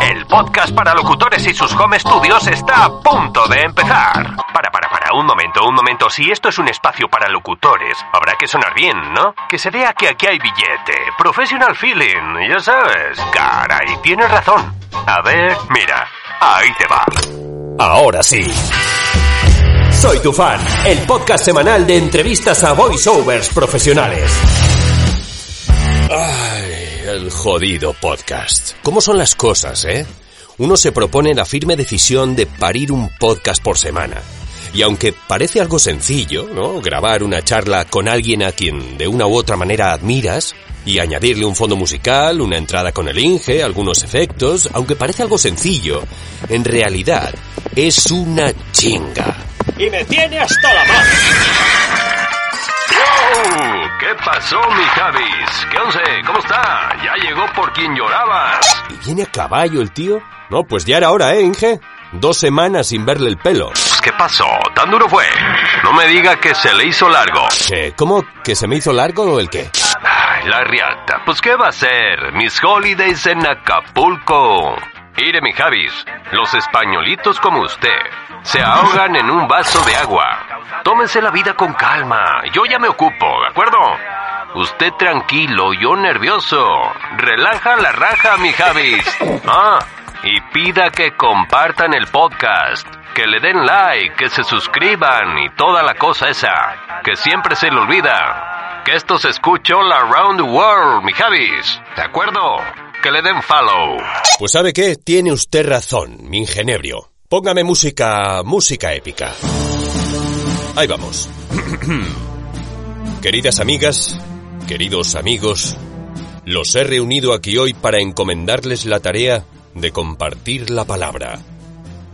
El podcast para locutores y sus home studios está a punto de empezar. Para, para, para, un momento, un momento. Si esto es un espacio para locutores, habrá que sonar bien, ¿no? Que se vea que aquí hay billete. Professional feeling, ya sabes. Caray, tienes razón. A ver, mira, ahí te va. Ahora sí. Soy tu fan, el podcast semanal de entrevistas a voiceovers profesionales. Ay, el jodido podcast. ¿Cómo son las cosas, eh? Uno se propone la firme decisión de parir un podcast por semana. Y aunque parece algo sencillo, ¿no? Grabar una charla con alguien a quien de una u otra manera admiras y añadirle un fondo musical, una entrada con el Inge, algunos efectos, aunque parece algo sencillo, en realidad es una chinga. Y me tiene hasta la mano. ¡Yo! ¿Qué pasó, mi Javis? ¿Qué once? ¿Cómo está? Ya llegó por quien llorabas. ¿Y viene a caballo el tío? No, pues ya era hora, ¿eh, Inge? Dos semanas sin verle el pelo. ¿Qué pasó? ¿Tan duro fue? No me diga que se le hizo largo. Eh, ¿Cómo? ¿Que se me hizo largo o el qué? Ay, la riata. Pues, ¿qué va a ser? Mis holidays en Acapulco. Mire, mi Javis, los españolitos como usted se ahogan en un vaso de agua. Tómese la vida con calma. Yo ya me ocupo, ¿de acuerdo? Usted tranquilo, yo nervioso. Relaja la raja, mi Javis. Ah, y pida que compartan el podcast, que le den like, que se suscriban y toda la cosa esa, que siempre se le olvida. Que esto se escuche all around the world, mi Javis. ¿De acuerdo? Que le den follow. Pues sabe qué, tiene usted razón, mi ingenebrio. Póngame música, música épica. Ahí vamos. Queridas amigas, queridos amigos, los he reunido aquí hoy para encomendarles la tarea de compartir la palabra.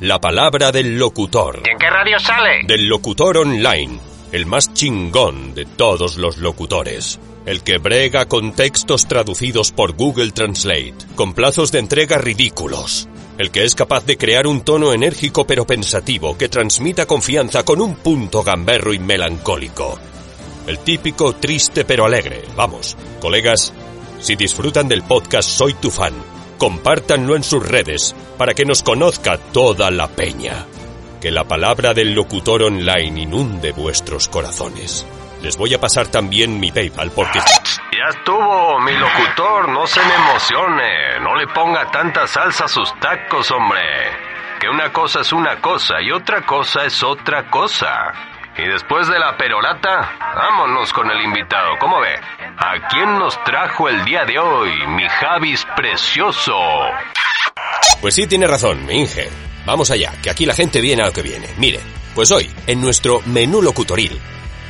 La palabra del locutor. ¿Y en qué radio sale? Del locutor online, el más chingón de todos los locutores. El que brega con textos traducidos por Google Translate, con plazos de entrega ridículos. El que es capaz de crear un tono enérgico pero pensativo que transmita confianza con un punto gamberro y melancólico. El típico triste pero alegre. Vamos, colegas, si disfrutan del podcast Soy tu fan, compártanlo en sus redes para que nos conozca toda la peña. Que la palabra del locutor online inunde vuestros corazones. Les voy a pasar también mi PayPal porque... Ya estuvo, mi locutor, no se me emocione, no le ponga tanta salsa a sus tacos, hombre. Que una cosa es una cosa y otra cosa es otra cosa. Y después de la perorata, vámonos con el invitado, ¿cómo ve? ¿A quién nos trajo el día de hoy, mi Javis precioso? Pues sí, tiene razón, mi Inge. Vamos allá, que aquí la gente viene a lo que viene. Mire, pues hoy, en nuestro menú locutoril,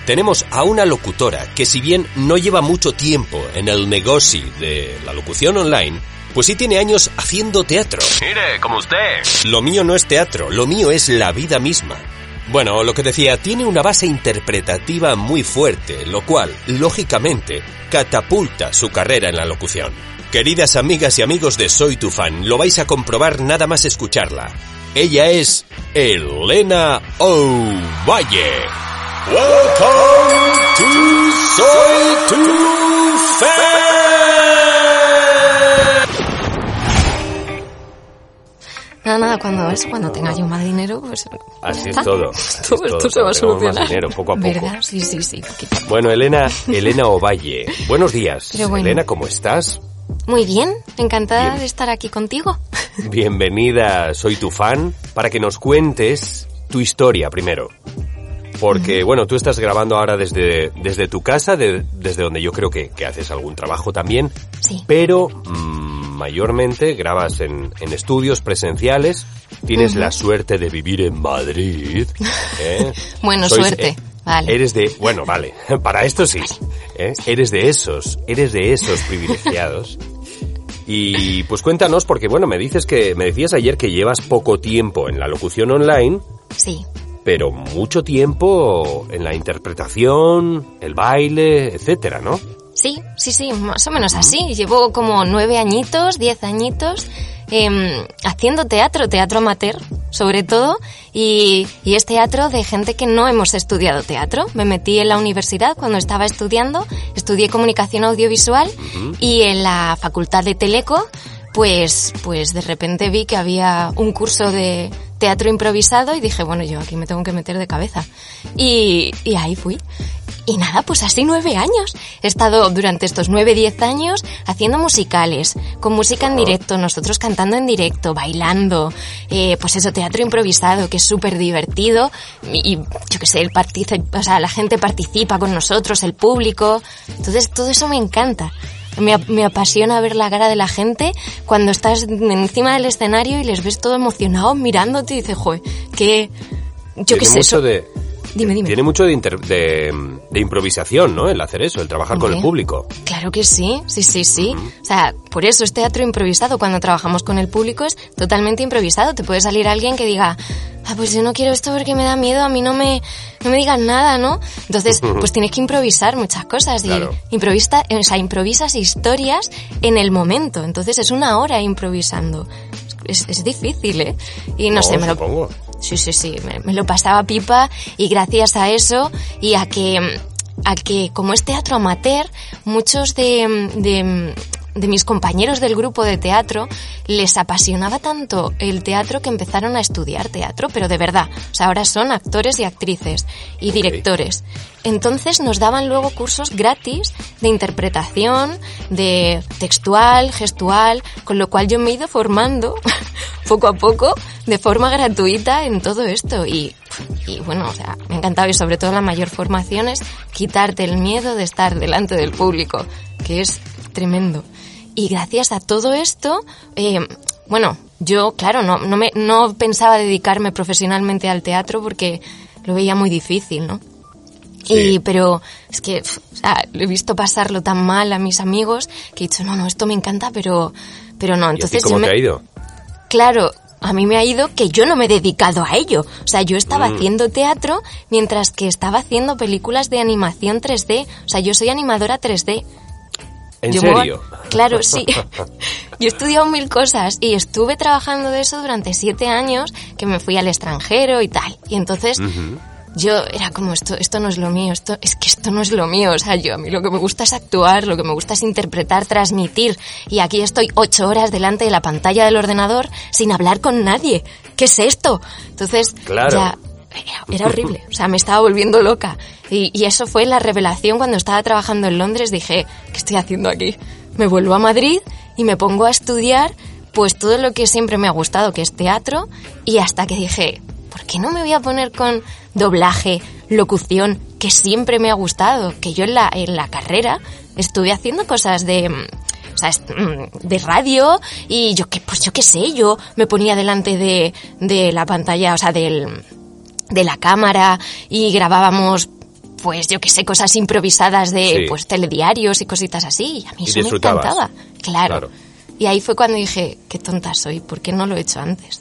tenemos a una locutora que si bien no lleva mucho tiempo en el negocio de la locución online, pues sí tiene años haciendo teatro. Mire, como usted. Lo mío no es teatro, lo mío es la vida misma. Bueno, lo que decía, tiene una base interpretativa muy fuerte, lo cual, lógicamente, catapulta su carrera en la locución. Queridas amigas y amigos de Soy tu fan, lo vais a comprobar nada más escucharla. Ella es Elena Ovalle. Welcome to Soy tu fan. Nada, nada, cuando eso, cuando tenga yo más dinero, pues... Así es todo. así Esto, es todo, esto se va a tenemos más solucionar. dinero, poco a poco. ¿Verdad? Sí, sí, sí. poquito. Bueno, Elena, Elena Ovalle. Buenos días. Bueno. Elena, ¿cómo estás? Muy bien, encantada Bien. de estar aquí contigo. Bienvenida, soy tu fan, para que nos cuentes tu historia primero. Porque, bueno, tú estás grabando ahora desde, desde tu casa, de- desde donde yo creo que, que haces algún trabajo también, Sí. pero mm, mayormente grabas en, en estudios presenciales, tienes la suerte de vivir en Madrid. ¿eh? Bueno, Sois- suerte. eh, Vale. Eres de, bueno, vale, para esto sí. ¿eh? Eres de esos, eres de esos privilegiados Y pues cuéntanos, porque bueno, me dices que, me decías ayer que llevas poco tiempo en la locución online, Sí, pero mucho tiempo en la interpretación, el baile, etcétera, ¿no? sí, sí, sí, más o menos así. Llevo como nueve añitos, diez añitos em, haciendo teatro, teatro amateur, sobre todo, y, y es teatro de gente que no hemos estudiado teatro. Me metí en la universidad cuando estaba estudiando, estudié comunicación audiovisual y en la facultad de Teleco pues, pues de repente vi que había un curso de teatro improvisado y dije, bueno, yo aquí me tengo que meter de cabeza. Y, y ahí fui. Y nada, pues así nueve años. He estado durante estos nueve, diez años haciendo musicales, con música en directo, nosotros cantando en directo, bailando, eh, pues eso, teatro improvisado, que es súper divertido. Y, y yo qué sé, el o sea, la gente participa con nosotros, el público. Entonces todo eso me encanta. Me, me apasiona ver la cara de la gente cuando estás encima del escenario y les ves todo emocionados mirándote y dices, joder, que... Yo qué sé, mucho eso- de... Dime, dime. Tiene mucho de, inter- de, de improvisación, ¿no? El hacer eso, el trabajar con el Hombre, público. Claro que sí, sí, sí, sí. O sea, por eso es teatro improvisado. Cuando trabajamos con el público es totalmente improvisado. Te puede salir alguien que diga, ah, pues yo no quiero esto porque me da miedo, a mí no me, no me digan nada, ¿no? Entonces, pues tienes que improvisar muchas cosas. Y Claro. improvista, o sea, improvisas historias en el momento. Entonces es una hora improvisando. Es, es difícil, ¿eh? Y no, No, sé, me lo. Sí, sí, sí, me, lo pasaba pipa y gracias a eso y a que, a que como es teatro amateur, muchos de, de, de mis compañeros del grupo de teatro les apasionaba tanto el teatro que empezaron a estudiar teatro, pero de verdad, o sea, ahora son actores y actrices y directores. Entonces nos daban luego cursos gratis de interpretación, de textual, gestual, con lo cual yo me he ido formando poco a poco de forma gratuita en todo esto y, y bueno, o sea, me ha encantado y sobre todo la mayor formación es quitarte el miedo de estar delante del público, que es tremendo. Y gracias a todo esto, eh, bueno, yo, claro, no, no, me, no pensaba dedicarme profesionalmente al teatro porque lo veía muy difícil, ¿no? Sí. Y, pero es que, o sea, lo he visto pasarlo tan mal a mis amigos que he dicho, no, no, esto me encanta, pero, pero no. ¿Y Entonces cómo yo me- te ha ido? Claro, a mí me ha ido que yo no me he dedicado a ello. O sea, yo estaba Mm. haciendo teatro mientras que estaba haciendo películas de animación 3D. O sea, yo soy animadora 3D. ¿En Yo me- serio? Claro, sí. Yo he estudiado mil cosas y estuve trabajando de eso durante siete años, que me fui al extranjero y tal. Y entonces yo era como esto, esto no es lo mío, esto es que esto no es lo mío. O sea, yo a mí lo que me gusta es actuar, lo que me gusta es interpretar, transmitir. Y aquí estoy ocho horas delante de la pantalla del ordenador sin hablar con nadie. ¿Qué es esto? Entonces Claro. ya era, horrible, o sea, me estaba volviendo loca. Y, y eso fue la revelación cuando estaba trabajando en Londres. Dije, ¿qué estoy haciendo aquí? Me vuelvo a Madrid y me pongo a estudiar pues todo lo que siempre me ha gustado, que es teatro. Y hasta que dije, ¿por qué no me voy a poner con doblaje, locución, que siempre me ha gustado? Que yo en la, en la carrera estuve haciendo cosas de... mm, o sea, mm, de radio y yo que pues yo qué sé, yo me ponía delante de, de la pantalla, o sea, del, de la cámara y grabábamos pues yo que sé, cosas improvisadas de Sí. pues telediarios y cositas así y a mí Y eso me encantaba. Claro. Claro. Y ahí fue cuando dije, qué tonta soy, ¿por qué no lo he hecho antes?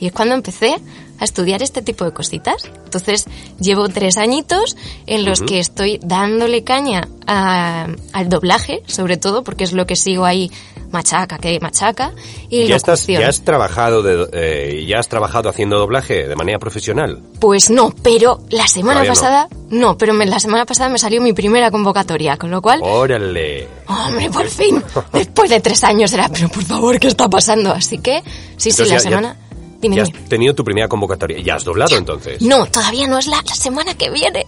Y es cuando empecé a estudiar este tipo de cositas. Entonces, llevo tres añitos en los que estoy dándole caña a- al doblaje, sobre todo, porque es lo que sigo ahí machaca, que machaca, y ¿Ya, estás, ya has trabajado de, eh, ya has trabajado haciendo doblaje de manera profesional? Pues no, pero la semana Todavía no. pasada, no, pero me- la semana pasada me salió mi primera convocatoria, con lo cual, Órale. hombre, por fin, después de tres años era, pero por favor, ¿qué está pasando? Así que, sí, sí, Entonces la ya- ya- semana, dime, Ya dime. has tenido tu primera convocatoria. ¿Ya has doblado entonces? No, todavía no es la, la semana que viene.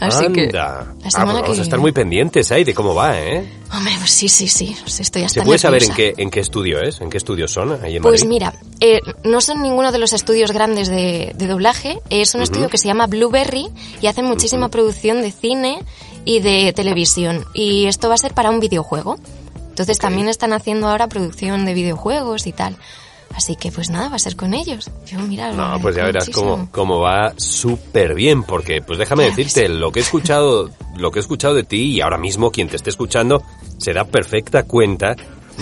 Así que, Anda. la Ah, semana pues que vamos a viene. estar muy pendientes ahí de cómo va, ¿eh? Hombre, pues sí, sí, sí, estoy hasta ¿Se puede saber en qué, en qué estudio es? ¿En qué estudios son ahí en Pues Madrid? mira, eh, no son ninguno de los estudios grandes de, de doblaje, es un estudio que se llama Blueberry y hacen muchísima producción de cine y de televisión. Y esto va a ser para un videojuego. Entonces también están haciendo ahora producción de videojuegos y tal. Así que pues nada, va a ser con ellos. Yo, mira, No, pues ya verás cómo, cómo va súper bien, porque pues déjame Claro que decirte, sí. lo que he escuchado, lo que he escuchado de ti y ahora mismo quien te esté escuchando se da perfecta cuenta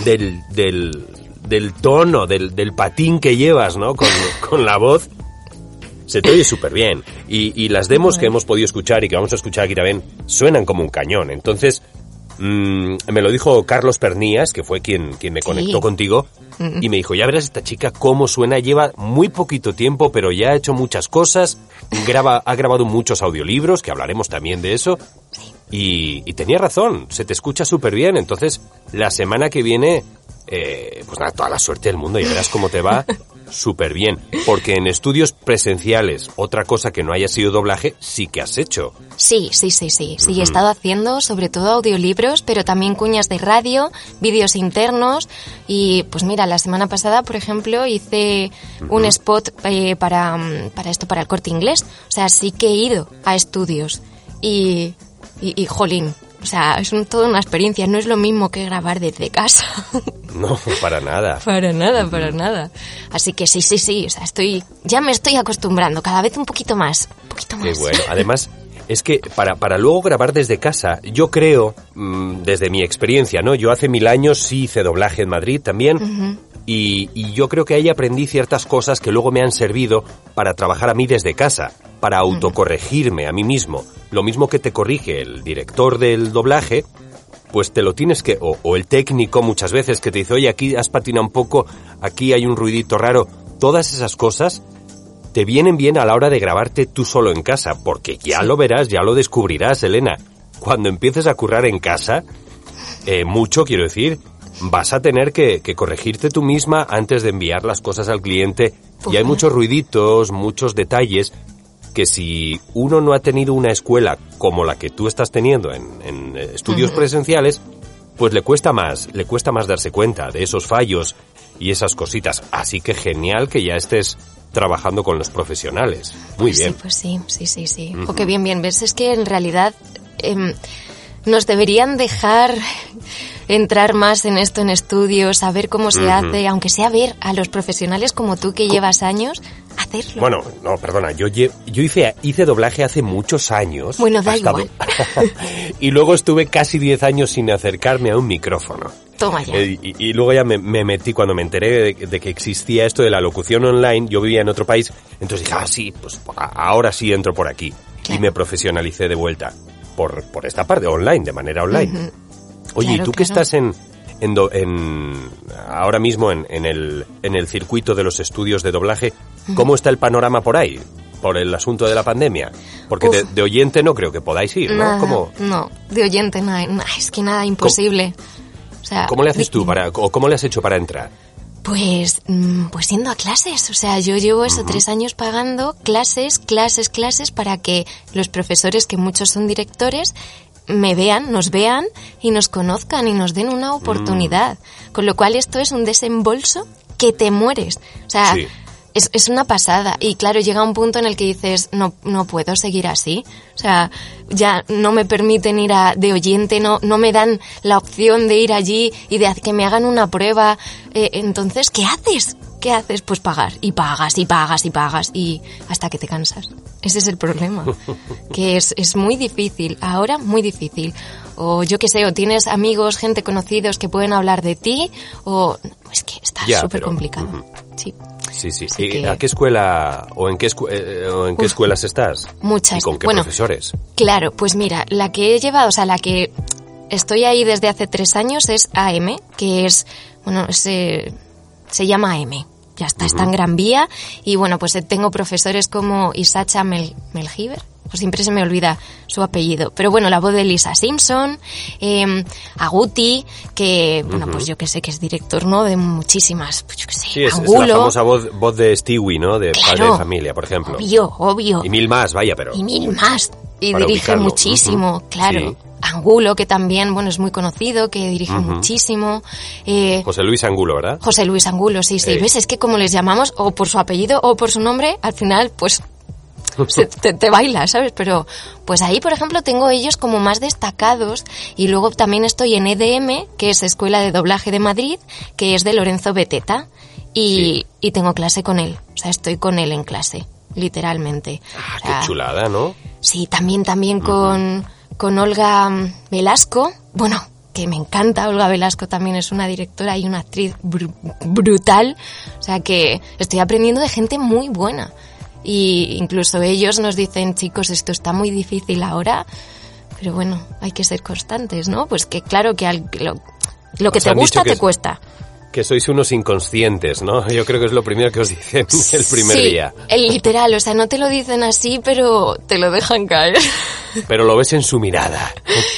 del, del, del tono, del, del patín que llevas, ¿no? Con, con la voz. Se te oye súper bien. Y, y las demos que hemos podido escuchar y que vamos a escuchar aquí también suenan como un cañón. Entonces, mm, me lo dijo Carlos Pernías, que fue quien, quien me conectó contigo, y me dijo, ya verás esta chica cómo suena, lleva muy poquito tiempo, pero ya ha hecho muchas cosas, graba, ha grabado muchos audiolibros, que hablaremos también de eso, y, y tenía razón, se te escucha súper bien, entonces la semana que viene, eh, pues nada, toda la suerte del mundo, ya verás cómo te va súper bien, porque en estudios presenciales, otra cosa que no haya sido doblaje, sí que has hecho. Sí, sí, sí, sí. Sí, he estado haciendo sobre todo audiolibros, pero también cuñas de radio, vídeos internos y pues mira, la semana pasada, por ejemplo, hice un spot eh, para, para esto, para el corte inglés. O sea, sí que he ido a estudios y, y, y jolín. O sea, es un, toda una experiencia, no es lo mismo que grabar desde casa. No, para nada. para nada, para nada. Así que sí, sí, sí, o sea, estoy, ya me estoy acostumbrando, cada vez un poquito más, un poquito más. Qué bueno. Además, es que para, para luego grabar desde casa, yo creo, mm, desde mi experiencia, ¿no? Yo hace mil años sí hice doblaje en Madrid también. y, y yo creo que ahí aprendí ciertas cosas que luego me han servido para trabajar a mí desde casa, para autocorregirme a mí mismo. Lo mismo que te corrige el director del doblaje, pues te lo tienes que, o, o el técnico muchas veces que te dice, oye, aquí has patinado un poco, aquí hay un ruidito raro. Todas esas cosas te vienen bien a la hora de grabarte tú solo en casa, porque ya lo verás, ya lo descubrirás, Elena. Cuando empieces a currar en casa, eh, mucho quiero decir, vas a tener que, que corregirte tú misma antes de enviar las cosas al cliente. Y hay muchos ruiditos, muchos detalles que si uno no ha tenido una escuela como la que tú estás teniendo en, en, eh, estudios presenciales, pues le cuesta más, le cuesta más darse cuenta de esos fallos y esas cositas. Así que genial que ya estés trabajando con los profesionales. Muy Pues bien. Sí, pues sí, sí, sí, sí. O que bien, bien. ¿Ves? Es que en realidad em, nos deberían dejar entrar más en esto en estudios, saber cómo se hace, aunque sea ver a los profesionales como tú que llevas años, hacerlo. Bueno, no, perdona, yo, yo hice, hice doblaje hace muchos años. Bueno, da igual. y luego estuve casi 10 años sin acercarme a un micrófono. Toma ya. Eh, y, y luego ya me, me metí, cuando me enteré de, de que existía esto de la locución online, yo vivía en otro país, entonces dije, ah, sí, pues ahora sí entro por aquí. Claro. Y me profesionalicé de vuelta por, por esta parte, online, de manera online. Oye, ¿y Claro, tú que claro. estás en, en, do- en- ahora mismo en, en el, en el circuito de los estudios de doblaje, ¿cómo está el panorama por ahí? Por el asunto de la pandemia. Porque de, de oyente no creo que podáis ir, ¿no? Nada, ¿Cómo, no, de oyente nada, nada, es que nada, imposible. O sea, cómo le haces tú para, o cómo le has hecho para entrar? Pues, mm, pues yendo a clases. O sea, yo llevo eso tres años pagando clases, clases, clases para que los profesores, que muchos son directores, me vean, nos vean y nos conozcan y nos den una oportunidad. Con lo cual esto es un desembolso que te mueres. O sea, Sí. Es, es una pasada. Y claro, llega un punto en el que dices, no, no puedo seguir así. O sea, ya no me permiten ir a, de oyente, no, no me dan la opción de ir allí y de que me hagan una prueba. Eh, entonces, ¿qué haces? ¿Qué haces? Pues pagar. Y pagas, y pagas, y pagas. Y hasta que te cansas. Ese es el problema. que es, es muy difícil. Ahora, muy difícil. O yo qué sé, o tienes amigos, gente conocidos que pueden hablar de ti, o es que está súper complicado. Sí. Sí, sí. Así ¿Y que- ¿A qué escuela o en qué, escu- eh, o en qué Uf, escuelas estás? muchas. ¿Y con qué Bueno, profesores? Claro, pues mira, la que he llevado, o sea, la que estoy ahí desde hace tres años es AM, que es, bueno, se, se llama AM. Ya está, está en Gran Vía. Y bueno, pues eh, tengo profesores como Isacha Mel, Melgiver. Pues siempre se me olvida su apellido. Pero bueno, la voz de Lisa Simpson, eh, Aguti, que, bueno, pues yo que sé que es director, ¿no? De muchísimas, pues yo que sé, Sí, es, es la Angulo. famosa voz, voz de Stewie, ¿no? De padre de familia, por ejemplo. Obvio, obvio. Y mil más, vaya, pero... y mil más. Y dirige ubicarlo. muchísimo, claro. Sí. Angulo, que también, bueno, es muy conocido, que dirige muchísimo. Eh, José Luis Angulo, ¿verdad? José Luis Angulo, sí, sí. Eh. ¿Ves? Es que como les llamamos, o por su apellido o por su nombre, al final, pues, se- te, te baila, ¿sabes? Pero, pues ahí, por ejemplo, tengo ellos como más destacados. Y luego también estoy en EDM, que es Escuela de Doblaje de Madrid, que es de Lorenzo Beteta. Y, y tengo clase con él. O sea, estoy con él en clase, literalmente. Ah, O sea, qué chulada, ¿no? Sí, también, también con, con Olga Velasco. Bueno, que me encanta. Olga Velasco también es una directora y una actriz bru- brutal. O sea que estoy aprendiendo de gente muy buena. Y incluso ellos nos dicen, chicos, esto está muy difícil ahora, pero bueno, hay que ser constantes, ¿no? Pues que claro que al- lo, lo que te gusta que te es- cuesta. Que sois unos inconscientes, ¿no? Yo creo que es lo primero que os dicen el primer sí, día. el literal, o sea, no te lo dicen así, pero te lo dejan caer. Pero lo ves en su mirada.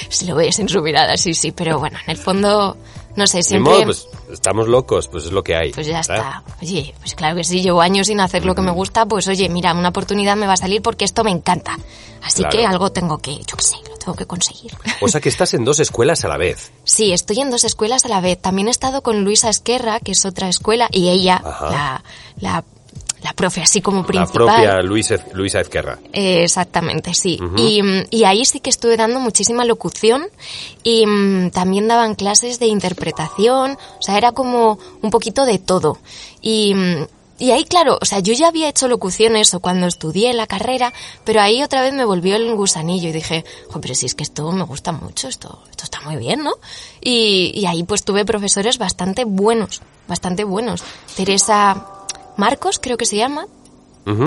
si lo ves en su mirada, sí, sí, pero bueno, en el fondo, no sé, siempre... modo, pues estamos locos, pues es lo que hay. Pues ya ¿verdad? está. Oye, pues claro que sí, llevo años sin hacer lo que me gusta, pues oye, mira, una oportunidad me va a salir porque esto me encanta. Así Claro. que algo tengo que, yo qué sé, lo tengo que conseguir. O sea que estás en dos escuelas a la vez. Sí, estoy en dos escuelas a la vez. También he estado con Luisa Esquerra, que es otra escuela, y ella, Ajá. la, la, la profe así como La principal. propia Luis, Luisa Ezquerra. Eh, exactamente, sí. y, y ahí sí que estuve dando muchísima locución y mm, también daban clases de interpretación, o sea, era como un poquito de todo. Y, mm, y ahí, claro, o sea, yo ya había hecho locuciones o cuando estudié la carrera, pero ahí otra vez me volvió el gusanillo y dije, "Jo, pero si es que esto me gusta mucho, esto, esto está muy bien, ¿no? Y, y ahí pues tuve profesores bastante buenos, bastante buenos. Teresa Marcos, creo que se llama.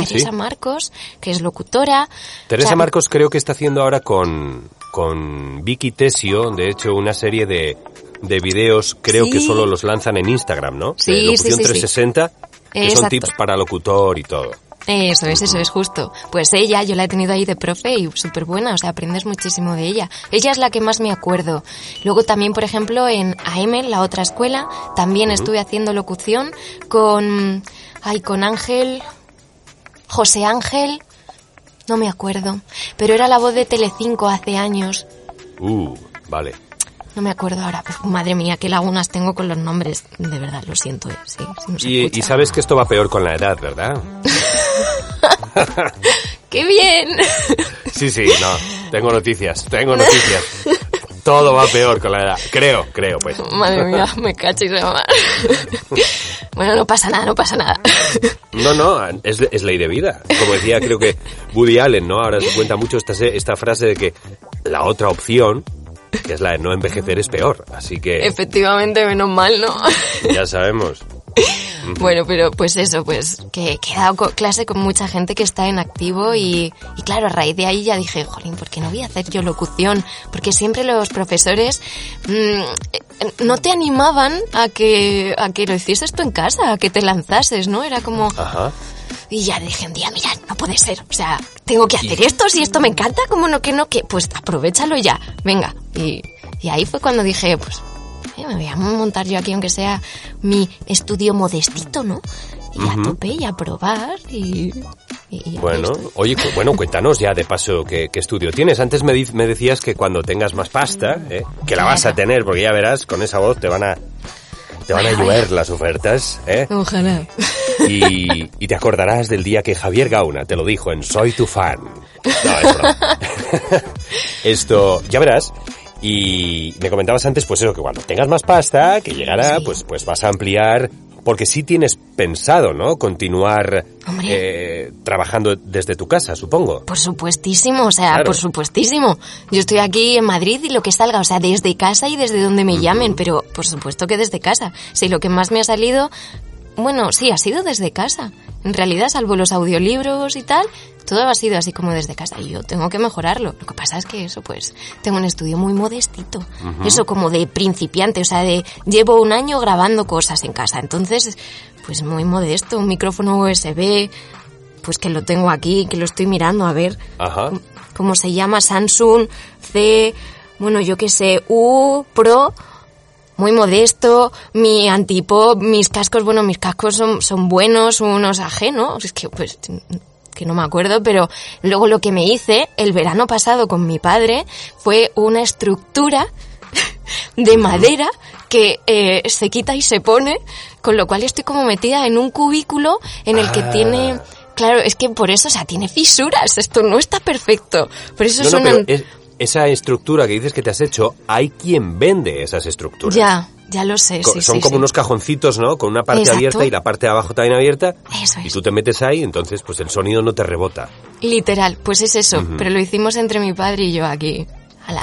Teresa Marcos, que es locutora. Teresa O sea, Marcos creo que está haciendo ahora con, con Vicky Tesio, de hecho, una serie de, de videos, creo Sí. que solo los lanzan en Instagram, ¿no? Sí, de locución sí, sí. 360, que son tips para locutor y todo. Eso es, eso es justo. Pues ella, yo la he tenido ahí de profe y súper buena, o sea, aprendes muchísimo de ella. Ella es la que más me acuerdo. Luego también, por ejemplo, en AM, la otra escuela, también estuve haciendo locución con, ay, con Ángel, José Ángel, no me acuerdo, pero era la voz de Telecinco hace años. Uh, vale. No me acuerdo ahora. Pues, madre mía, qué lagunas tengo con los nombres. De verdad, lo siento. eh, Sí, Y, y sabes que esto va peor con la edad, ¿verdad? ¡Qué bien! Sí, sí, no. Tengo noticias, tengo noticias. Todo va peor con la edad. Creo, creo, pues. Madre mía, me cachis de mamá. Bueno, no pasa nada, no pasa nada. No, no, es, es ley de vida. Como decía, creo que Woody Allen, ¿no? Ahora se cuenta mucho esta, se- esta frase de que la otra opción, que es la de no envejecer, es peor. Así que Efectivamente, menos mal, ¿no? ya sabemos. Bueno, pero pues eso, pues que, que he dado clase con mucha gente que está en activo y, y claro, a raíz de ahí ya dije, jolín, ¿por qué no voy a hacer yo locución? Porque siempre los profesores mm, eh, no te animaban a que, a que lo hicieses tú en casa, a que te lanzases, ¿no? Era como... Ajá. Y ya dije un día, mira, no puede ser. O sea, tengo que hacer esto, si esto me encanta, ¿cómo no que no? Que pues aprovechalo ya, venga. Y, y ahí fue cuando dije, pues, me voy a montar yo aquí, aunque sea mi estudio modestito, ¿no? Y a tope y a probar y... Bueno, oye, cu- bueno, cuéntanos ya de paso qué, qué estudio tienes. Antes me, decías que cuando tengas más pasta, ¿eh? que la vas a tener, porque ya verás, con esa voz te van a, te van a llover las ofertas, ¿eh? Ojalá. Y, y te acordarás del día que Javier Gauna te lo dijo en Soy tu fan. No, es broma. Esto, ya verás. Y me comentabas antes, pues eso, que cuando tengas más pasta, que llegará, Sí. pues, pues vas a ampliar, porque sí tienes pensado, ¿no? Continuar eh, trabajando desde tu casa, supongo. Por supuestísimo, o sea, Claro. por supuestísimo. Yo estoy aquí en Madrid y lo que salga, o sea, desde casa y desde donde me llamen, pero por supuesto que desde casa. Sí, lo que más me ha salido, bueno, sí, ha sido desde casa. En realidad, salvo los audiolibros y tal, todo ha sido así como desde casa. Y yo tengo que mejorarlo. Lo que pasa es que eso, pues, tengo un estudio muy modestito. Eso como de principiante, o sea, de llevo un año grabando cosas en casa. Entonces, pues muy modesto, un micrófono USB, pues que lo tengo aquí, que lo estoy mirando, a ver Ajá. cómo se llama, Samsung C, bueno, yo qué sé, U Pro, muy modesto, mi antipop, mis cascos, bueno, mis cascos son, son buenos, unos ajenos, es que pues que no me acuerdo, pero luego lo que me hice el verano pasado con mi padre fue una estructura de madera que eh, se quita y se pone, con lo cual estoy como metida en un cubículo en el que Ah. tiene... Claro, es que por eso, o sea, tiene fisuras, esto no está perfecto. Por eso No, no, suenan... pero es- esa estructura que dices que te has hecho, hay quien vende esas estructuras. Ya, ya lo sé, Co- sí, Son sí, como sí. unos cajoncitos, ¿no? Con una parte Exacto. abierta y la parte de abajo también abierta. Eso Y es. tú te metes ahí, entonces pues el sonido no te rebota. Literal, pues es eso, pero lo hicimos entre mi padre y yo aquí.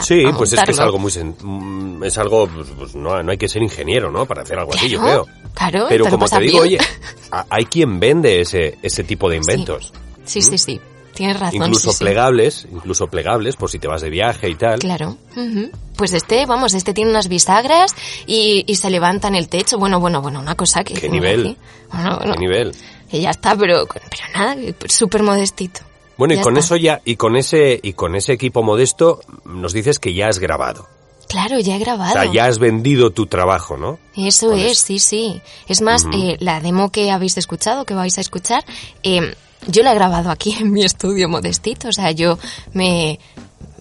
Sí, a pues es que es algo muy... sen- mm, Es algo... pues, pues, no, no hay que ser ingeniero, ¿no? Para hacer algo así, yo creo. claro, Pero te como te pasas digo, bien. oye, hay quien vende ese, ese tipo de inventos. Sí, sí, sí. Tienes razón. Incluso sí, sí. plegables, incluso plegables, por si te vas de viaje y tal. Claro. ujú. Pues este, vamos, este tiene unas bisagras y, y se levanta en el techo. Bueno, bueno, bueno, una cosa que... ¿Qué nivel? aquí. Bueno, bueno, ¿Qué nivel? Y ya está, pero, pero nada, súper modestito. Bueno, y con está. eso ya, y con ese, y con ese equipo modesto, nos dices que ya has grabado. Claro, ya he grabado. O sea, ya has vendido tu trabajo, ¿no? Eso Con es, eso. sí, sí. Es más, eh, la demo que habéis escuchado, que vais a escuchar, eh, yo la he grabado aquí en mi estudio modestito. O sea, yo me,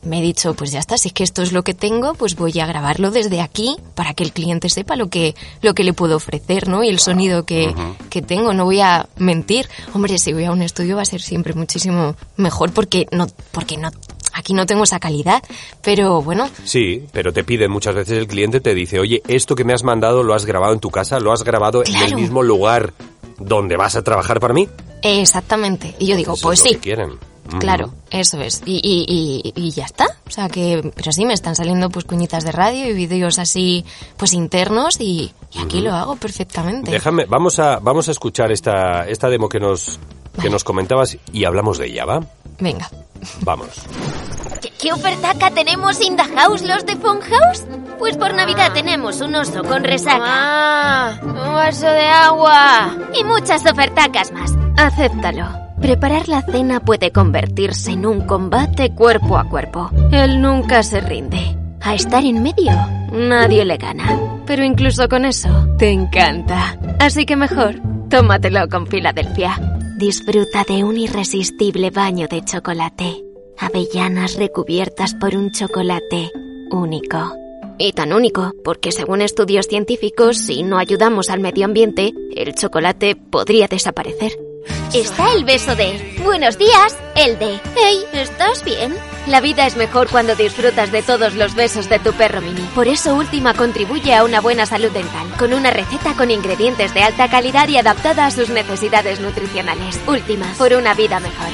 me he dicho, pues ya está, si es que esto es lo que tengo, pues voy a grabarlo desde aquí para que el cliente sepa lo que, lo que le puedo ofrecer, ¿no? Y el sonido que, que tengo. No voy a mentir. Hombre, si voy a un estudio va a ser siempre muchísimo mejor porque no, porque no, aquí no tengo esa calidad. Pero bueno, Sí, pero te piden muchas veces el cliente te dice, oye, esto que me has mandado lo has grabado en tu casa, lo has grabado en el mismo lugar donde vas a trabajar para mí. Exactamente. Y yo digo, Eso pues es lo sí. que quieren. Claro, eso es. Y, y, y, y ya está. O sea que, pero sí, me están saliendo pues cuñitas de radio y vídeos así, pues internos y, y aquí lo hago perfectamente. Déjame, vamos a, vamos a escuchar esta, esta demo que nos, que Vale. nos comentabas y hablamos de ella, ¿va? Venga. Vamos. ¿Qué, qué ofertaca tenemos in the house los de Funhouse? Pues por Navidad tenemos un oso con resaca ¡Ah! ¡Un vaso de agua! y muchas ofertacas más. Acéptalo. Preparar la cena puede convertirse en un combate cuerpo a cuerpo. Él nunca se rinde. A estar en medio, nadie le gana. Pero incluso con eso, te encanta. Así que mejor, tómatelo con Filadelfia. Disfruta de un irresistible baño de chocolate. Avellanas recubiertas por un chocolate único. Y tan único, porque según estudios científicos, si no ayudamos al medio ambiente, el chocolate podría desaparecer. Está el beso de Buenos días, el de Hey, ¿estás bien? La vida es mejor cuando disfrutas de todos los besos de tu perro mini. Por eso Última contribuye a una buena salud dental, con una receta con ingredientes de alta calidad y adaptada a sus necesidades nutricionales. Última, por una vida mejor.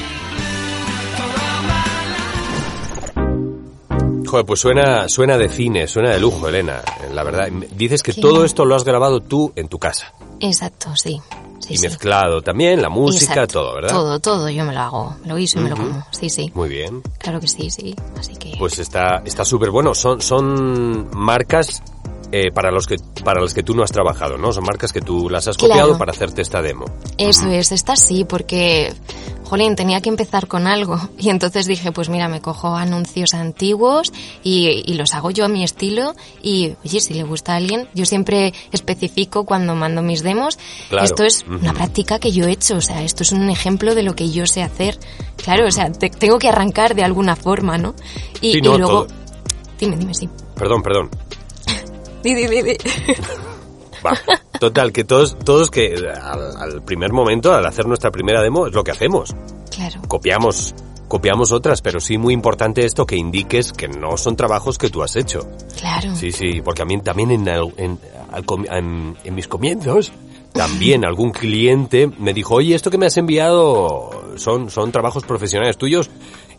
Joder, pues suena, suena de cine, suena de lujo, Elena. La verdad, dices que todo esto lo has grabado tú en tu casa. Exacto, sí. Sí, y sí. mezclado también, la música, Exacto. todo, ¿verdad? Todo, todo, yo me lo hago. Me lo guiso y me lo como. Sí, sí. Muy bien. Claro que sí, sí. Así que... Pues está está súper bueno. Son, son marcas eh, para los que para las que tú no has trabajado, ¿no? Son marcas que tú las has Claro. copiado para hacerte esta demo. Eso es, esta sí, porque, jolín, tenía que empezar con algo. Y entonces dije, pues mira, me cojo anuncios antiguos y, y los hago yo a mi estilo. Y, oye, si le gusta a alguien, yo siempre especifico cuando mando mis demos. Claro. Esto es una práctica que yo he hecho, o sea, esto es un ejemplo de lo que yo sé hacer. Claro, o sea, te- tengo que arrancar de alguna forma, ¿no? Y, Sí, y no, luego... todo. Dime, dime, sí. Perdón, perdón. Di, di, di. Total, que todos, todos que al, al primer momento, al hacer nuestra primera demo, es lo que hacemos. Claro. Copiamos, copiamos otras, pero sí muy importante esto que indiques que no son trabajos que tú has hecho. Claro. Sí, sí, porque a mí también en, el- en, al comi- en- en mis comienzos, también algún cliente me dijo, oye, esto que me has enviado son, son trabajos profesionales tuyos.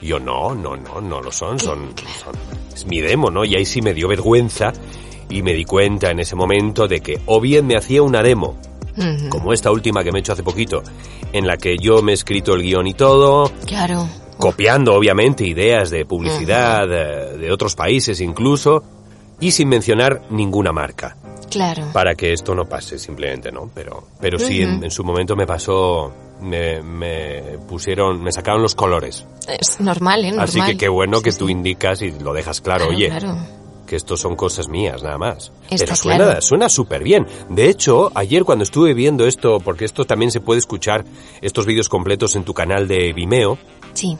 Y yo, no, no, no, no lo son, son, son- es mi demo, ¿no? Y ahí sí me dio vergüenza y me di cuenta en ese momento de que o bien me hacía una demo, Ujú. como esta última que me he hecho hace poquito, en la que yo me he escrito el guion y todo, Claro. copiando obviamente ideas de publicidad eh, de otros países incluso, y sin mencionar ninguna marca, Claro. para que esto no pase simplemente, ¿no? Pero, pero sí, en, Ujú. en su momento me pasó, me, me pusieron, me sacaron los colores. Es normal, ¿eh? Normal. Así que qué bueno Sí, que sí. tú indicas y lo dejas claro, Claro, oye, claro. Que estos son cosas mías, nada más. Está Pero suena, claro. suena súper bien. De hecho, ayer cuando estuve viendo esto, porque esto también se puede escuchar, estos vídeos completos en tu canal de Vimeo, Sí.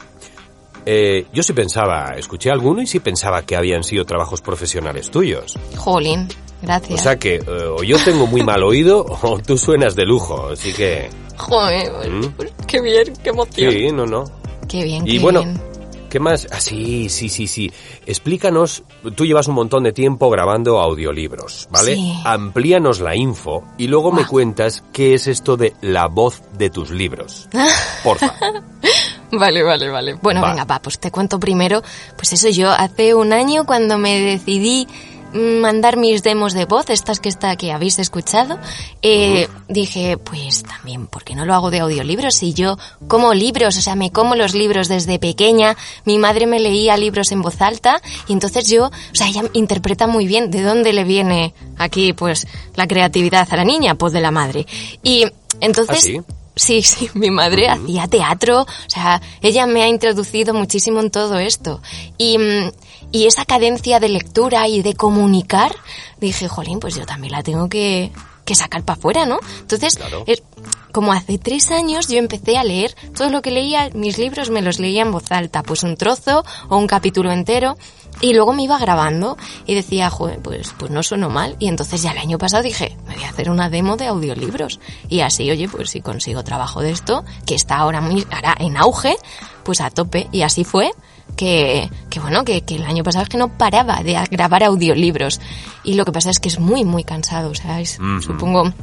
eh, yo sí pensaba, escuché alguno y sí pensaba que habían sido trabajos profesionales tuyos. Jolín, gracias. O sea que eh, o yo tengo muy mal oído o tú suenas de lujo, así que... Joder, ¿Mm? qué bien, qué emoción. Sí, no, no. Qué bien, Y qué bueno, bien. ¿Qué más? Ah, sí, sí, sí, sí. Explícanos, tú llevas un montón de tiempo grabando audiolibros, ¿vale? Sí. Amplíanos la info y luego me cuentas qué es esto de la voz de tus libros. Porfa. Vale, vale, vale. Bueno, Va. venga, va, pues te cuento primero. Pues eso, yo hace un año cuando me decidí mandar mis demos de voz, estas que está que habéis escuchado, eh, dije, pues también, ¿por qué no lo hago de audiolibros? Si yo como libros, o sea, me como los libros desde pequeña, mi madre me leía libros en voz alta y entonces yo, o sea, ella interpreta muy bien de dónde le viene aquí, pues, la creatividad a la niña, pues de la madre. Y entonces... ¿Ah, sí? Sí, sí, mi madre hacía teatro, o sea, ella me ha introducido muchísimo en todo esto. Y, mm, y esa cadencia de lectura y de comunicar, dije, jolín, pues yo también la tengo que, que sacar para afuera, ¿no? Entonces, Claro. es- como hace tres años yo empecé a leer todo lo que leía, mis libros me los leía en voz alta, pues un trozo o un capítulo entero, y luego me iba grabando y decía, joder, pues, pues no sueno mal. Y entonces ya el año pasado dije, me voy a hacer una demo de audiolibros. Y así, oye, pues si consigo trabajo de esto, que está ahora, muy, ahora en auge, pues a tope. Y así fue que, que bueno, que, que el año pasado es que no paraba de grabar audiolibros. Y lo que pasa es que es muy, muy cansado, o sea, es- supongo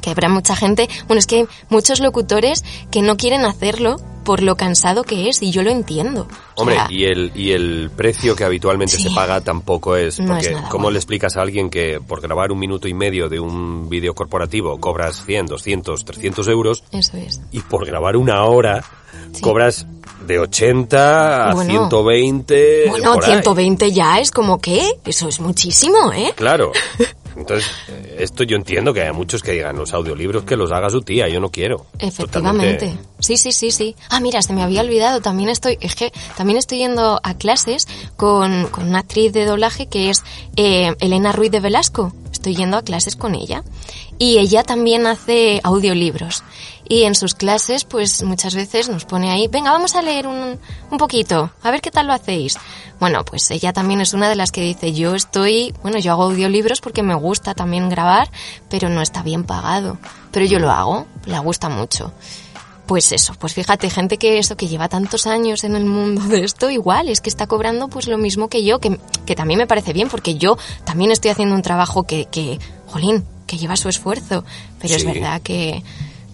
que habrá mucha gente, bueno, es que hay muchos locutores que no quieren hacerlo por lo cansado que es y yo lo entiendo. O Hombre, sea, y el, y el precio que habitualmente Sí. se paga tampoco es, No porque es nada ¿cómo bueno. le explicas a alguien que por grabar un minuto y medio de un vídeo corporativo cobras 100, 200, 300 euros Eso es. y por grabar una hora Sí. cobras de 80 a Bueno. 120? Bueno, por ahí? 120 ya es como que eso es muchísimo, ¿eh? Claro. Entonces, eh, esto yo entiendo que hay muchos que digan los audiolibros que los haga su tía, yo no quiero. Efectivamente. Totalmente. Sí, sí, sí, sí. Ah, mira, se me había olvidado. También estoy, es que también estoy yendo a clases con, con una actriz de doblaje que es eh, Elena Ruiz de Velasco. Estoy yendo a clases con ella. Y ella también hace audiolibros. Y en sus clases, pues muchas veces nos pone ahí, venga, vamos a leer un, un poquito, a ver qué tal lo hacéis. Bueno, pues ella también es una de las que dice, yo estoy, bueno, yo hago audiolibros porque me gusta también grabar, pero no está bien pagado. Pero yo lo hago, le gusta mucho. Pues eso, pues fíjate, gente que eso, que lleva tantos años en el mundo de esto, igual, es que está cobrando pues lo mismo que yo, que, que también me parece bien, porque yo también estoy haciendo un trabajo que, que jolín, que lleva su esfuerzo, pero es Sí. verdad que,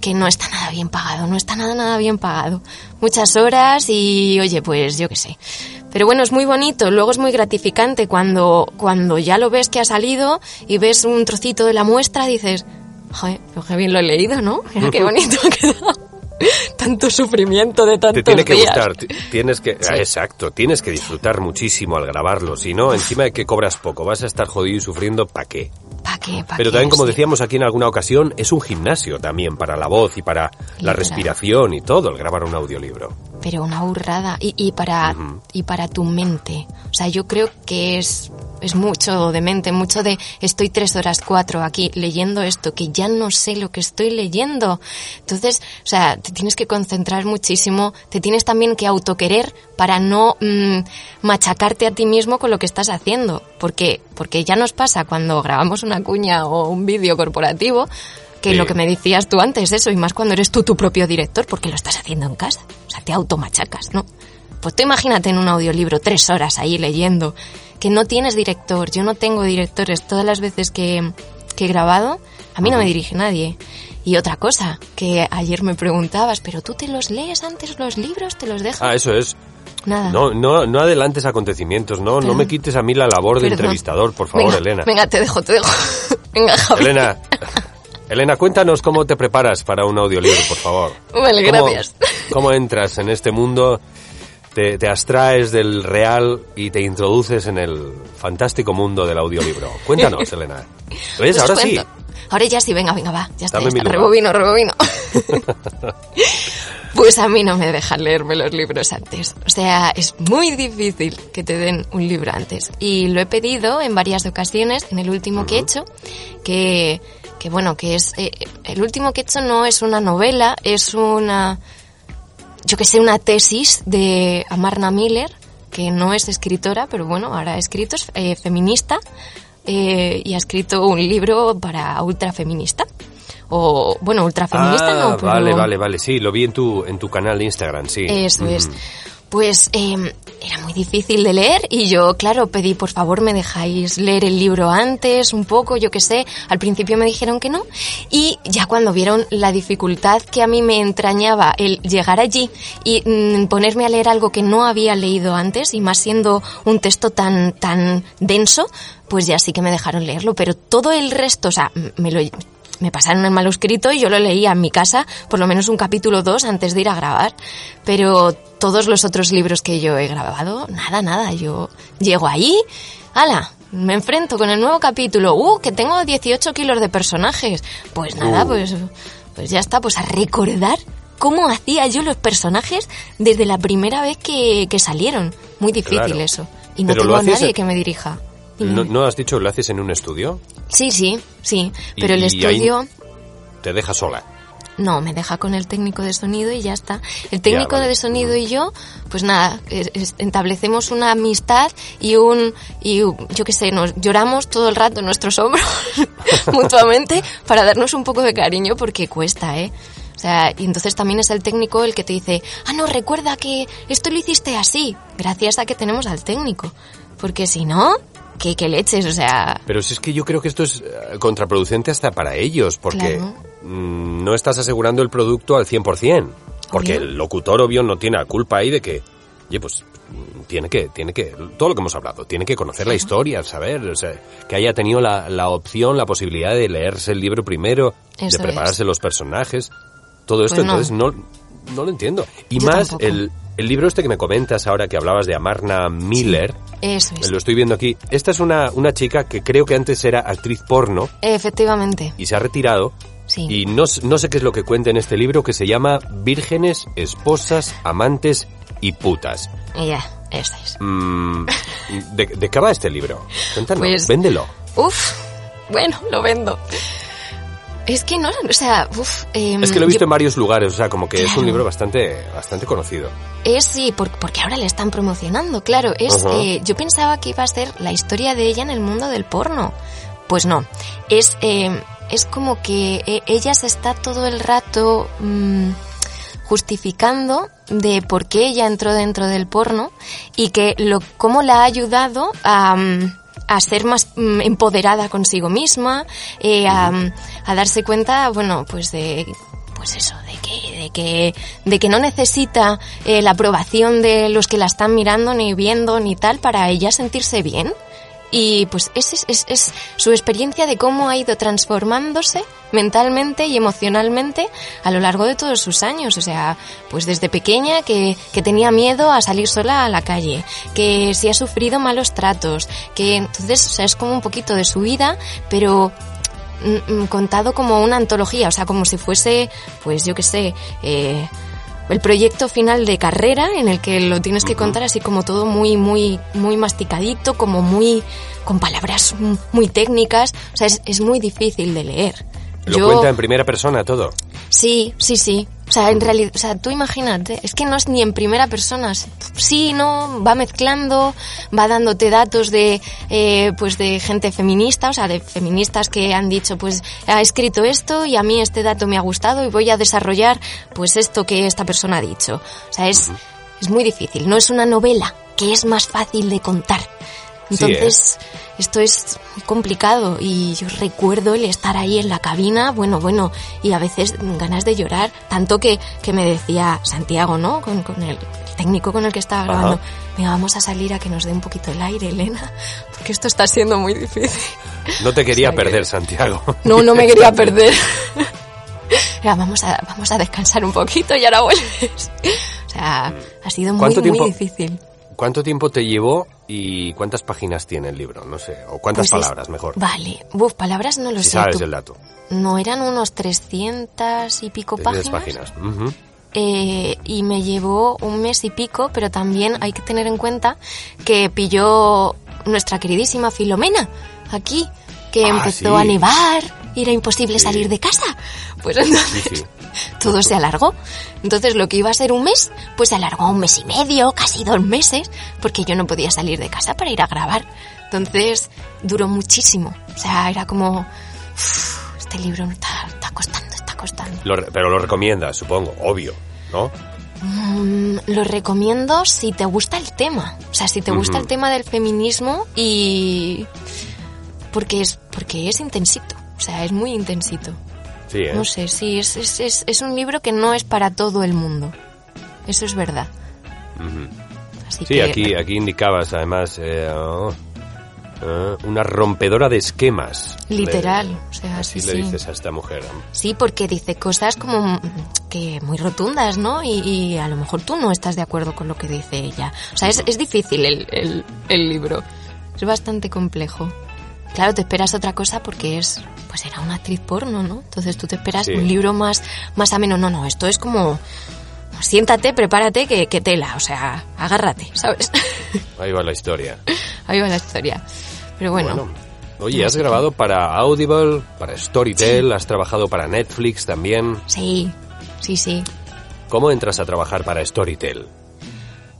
que no está nada bien pagado, no está nada, nada bien pagado. Muchas horas y, oye, pues yo qué sé. Pero bueno, es muy bonito, luego es muy gratificante cuando, cuando ya lo ves que ha salido y ves un trocito de la muestra, dices, joder, qué bien lo he leído, ¿no? Mira qué bonito ha quedado. Tanto sufrimiento de tantos Te tiene que días. gustar, ti- tienes que, ah, exacto, tienes que disfrutar muchísimo al grabarlo, si no, encima de que cobras poco, vas a estar jodido y sufriendo, ¿pa' qué? ¿Pa' qué? ¿Pa' Pero qué? también, como Sí. decíamos aquí en alguna ocasión, es un gimnasio también para la voz y para la respiración y todo el grabar un audiolibro. Pero una burrada y, y para y para tu mente. O sea yo creo que es es mucho de mente mucho de estoy tres horas cuatro aquí leyendo esto que ya no sé lo que estoy leyendo. Entonces o sea te tienes que concentrar muchísimo te tienes también que autoquerer para no mm, machacarte a ti mismo con lo que estás haciendo. Porque porque ya nos pasa cuando grabamos una cuña o un vídeo corporativo que Sí. lo que me decías tú antes, eso, y más cuando eres tú tu propio director, porque lo estás haciendo en casa. O sea, te automachacas, ¿no? Pues tú imagínate en un audiolibro tres horas ahí leyendo, que no tienes director, yo no tengo directores. Todas las veces que, que he grabado, a mí no me dirige nadie. Y otra cosa, que ayer me preguntabas, ¿pero tú te los lees antes los libros? ¿Te los dejas? Ah, eso es. Nada. No, no, no adelantes acontecimientos, no, no me quites a mí la labor de Perdón. entrevistador, por favor, Venga, Elena. Venga, te dejo, te dejo. venga, Javi. Elena, Elena, cuéntanos cómo te preparas para un audiolibro, por favor. ¿Cómo- gracias. ¿Cómo entras en este mundo? Te, te abstraes del real y te introduces en el fantástico mundo del audiolibro. Cuéntanos, Elena. ¿Ves? Pues Ahora sí. Ahora ya sí, venga, venga, va. Ya está, ya está. Rebobino, rebobino. pues a mí no me dejan leerme los libros antes. O sea, es muy difícil que te den un libro antes. Y lo he pedido en varias ocasiones, en el último que he hecho, que, que bueno, que es... eh, el último que he hecho no es una novela, es una... Yo que sé, una tesis de Amarna Miller, que no es escritora, pero bueno, ahora ha escrito, es eh, feminista, eh, y ha escrito un libro para ultrafeminista. O, bueno, ultrafeminista Ah, no, pero... Vale, vale, vale. Sí, lo vi en tu, en tu canal de Instagram, sí. Eso es. Pues eh, era muy difícil de leer y yo, claro, pedí, por favor, me dejáis leer el libro antes, un poco, yo qué sé. Al principio me dijeron que no y ya cuando vieron la dificultad que a mí me entrañaba el llegar allí y mm, ponerme a leer algo que no había leído antes y más siendo un texto tan, tan denso, pues ya sí que me dejaron leerlo, pero todo el resto, o sea, me lo me pasaron el manuscrito y yo lo leía en mi casa, por lo menos un capítulo o dos antes de ir a grabar. Pero todos los otros libros que yo he grabado, nada, nada. Yo llego ahí, ala, me enfrento con el nuevo capítulo. ¡Uh! Que tengo 18 kilos de personajes. Pues nada, Uh. pues, pues ya está, pues a recordar cómo hacía yo los personajes desde la primera vez que, que salieron. Muy difícil Claro. eso. Y no Pero tengo a nadie que me dirija. ¿No, no has dicho lo haces en un estudio? Sí, sí, sí. Pero el estudio... Te deja sola. No, me deja con el técnico de sonido y ya está. El técnico vale. de sonido y yo, pues nada, es- es- establecemos una amistad y un, y yo qué sé, nos lloramos todo el rato en nuestros hombros mutuamente para darnos un poco de cariño porque cuesta, ¿eh? O sea, y entonces también es el técnico el que te dice, ah, no, recuerda que esto lo hiciste así, gracias a que tenemos al técnico. Porque si no, ¿qué, qué leches? O sea, Pero si es que yo creo que esto es eh, contraproducente hasta para ellos, porque Claro. mm, no estás asegurando el producto al 100%. Porque Obvio. el locutor obvio no tiene la culpa ahí de que, oye, pues mm, tiene que, tiene que, todo lo que hemos hablado, tiene que conocer la historia, saber, o sea, que haya tenido la, la opción, la posibilidad de leerse el libro primero, Eso de prepararse es. los personajes, todo esto, Pues no. entonces no, no lo entiendo. Y Yo más tampoco. el, el libro este que me comentas ahora que hablabas de Amarna Miller, eso es. lo estoy viendo aquí. Esta es una, una chica que creo que antes era actriz porno Efectivamente, y se ha retirado. sí. Y no, no sé qué es lo que cuenta en este libro que se llama Vírgenes, Esposas, Amantes y Putas. Ya, eso es. Mm, ¿de, de qué va este libro? Cuéntanos, Pues- véndelo. Uf, bueno, lo vendo. Es que no, o sea, uf. em, Es que lo he visto yo- en varios lugares, o sea, como que es un libro bastante, bastante conocido. Es sí, por- porque ahora le están promocionando, claro. Es, eh, yo pensaba que iba a ser la historia de ella en el mundo del porno. Pues no. Es, eh, es como que eh, ella se está todo el rato mm, justificando de por qué ella entró dentro del porno y que lo, cómo la ha ayudado a, mm, a ser más mm, empoderada consigo misma, eh, a, darse cuenta, bueno, pues de pues eso, de que, de que, de que no necesita eh, la aprobación de los que la están mirando, ni viendo, ni tal, para ella sentirse bien. Y pues esa es, es, es su experiencia de cómo ha ido transformándose mentalmente y emocionalmente a lo largo de todos sus años. O sea, pues desde pequeña que, que tenía miedo a salir sola a la calle, que si ha sufrido malos tratos, que entonces o sea, es como un poquito de su vida, pero mm, mm, contado como una antología, o sea, como si fuese, pues yo qué sé, eh, el proyecto final de carrera en el que lo tienes que contar así como todo muy, muy, muy masticadito, como muy, con palabras muy técnicas, o sea, es, es muy difícil de leer. Lo Yo- cuenta en primera persona todo. Sí, sí, sí. O sea, en realidad, o sea, tú imagínate, es que no es ni en primera persona. Sí, no, va mezclando, va dándote datos de, eh, pues de gente feminista, o sea, de feministas que han dicho, pues ha escrito esto y a mí este dato me ha gustado y voy a desarrollar, pues esto que esta persona ha dicho. O sea, es, es muy difícil. No es una novela, que es más fácil de contar. Sí, ¿eh? Entonces, esto es muy complicado y yo recuerdo el estar ahí en la cabina, bueno, bueno, y a veces ganas de llorar, tanto que, que me decía Santiago, ¿no? Con, con el, técnico con el que estaba Ajá. grabando, venga, vamos a salir a que nos dé un poquito el aire, Elena, porque esto está siendo muy difícil. No te quería O sea que- perder, Santiago. No, no me quería perder. Venga, vamos a, vamos a descansar un poquito y ahora vuelves. O sea, ha sido muy, ¿Cuánto muy difícil. ¿Cuánto tiempo te llevó y cuántas páginas tiene el libro? No sé, o cuántas Pues es- palabras, mejor. Vale, Uf, palabras no lo si sé. sabes tú- el dato. No, eran unos 300 y pico páginas. páginas. Ujú. Eh, y me llevó un mes y pico, pero también hay que tener en cuenta que pilló nuestra queridísima Filomena aquí, que Ah, empezó sí. a nevar y era imposible Sí. salir de casa. Pues entonces Sí, sí. Todo se alargó. Entonces lo que iba a ser un mes, pues se alargó a un mes y medio, casi dos meses, porque yo no podía salir de casa para ir a grabar. Entonces duró muchísimo. O sea, era como, "Uf, este libro está, está costando, está costando. Lo pero lo recomiendas, supongo, obvio, ¿no? Mm, lo recomiendo si te gusta el tema. O sea, si te gusta el tema del feminismo y... Porque es, porque es intensito. O sea, es muy intensito. Sí, ¿eh? No sé, sí, es, es, es, es un libro que no es para todo el mundo. Eso es verdad. Así Sí, que- aquí, aquí indicabas además eh, oh, eh, una rompedora de esquemas. Literal, Le- o sea, así sí, le sí. dices a esta mujer. Sí, porque dice cosas como que muy rotundas, ¿no? Y, y a lo mejor tú no estás de acuerdo con lo que dice ella. O sea, es, es difícil el, el, el libro. Es bastante complejo. Claro, te esperas otra cosa porque es, pues era una actriz porno, ¿no? Entonces tú te esperas Sí. un libro más, más ameno. No, no, esto es como, siéntate, prepárate, que, que tela, o sea, agárrate, ¿sabes? Ahí va la historia. Ahí va la historia. Pero bueno, Bueno. Oye, has grabado para Audible, para Storytel, has trabajado para Netflix también. sí, sí, sí. ¿Cómo entras a trabajar para Storytel?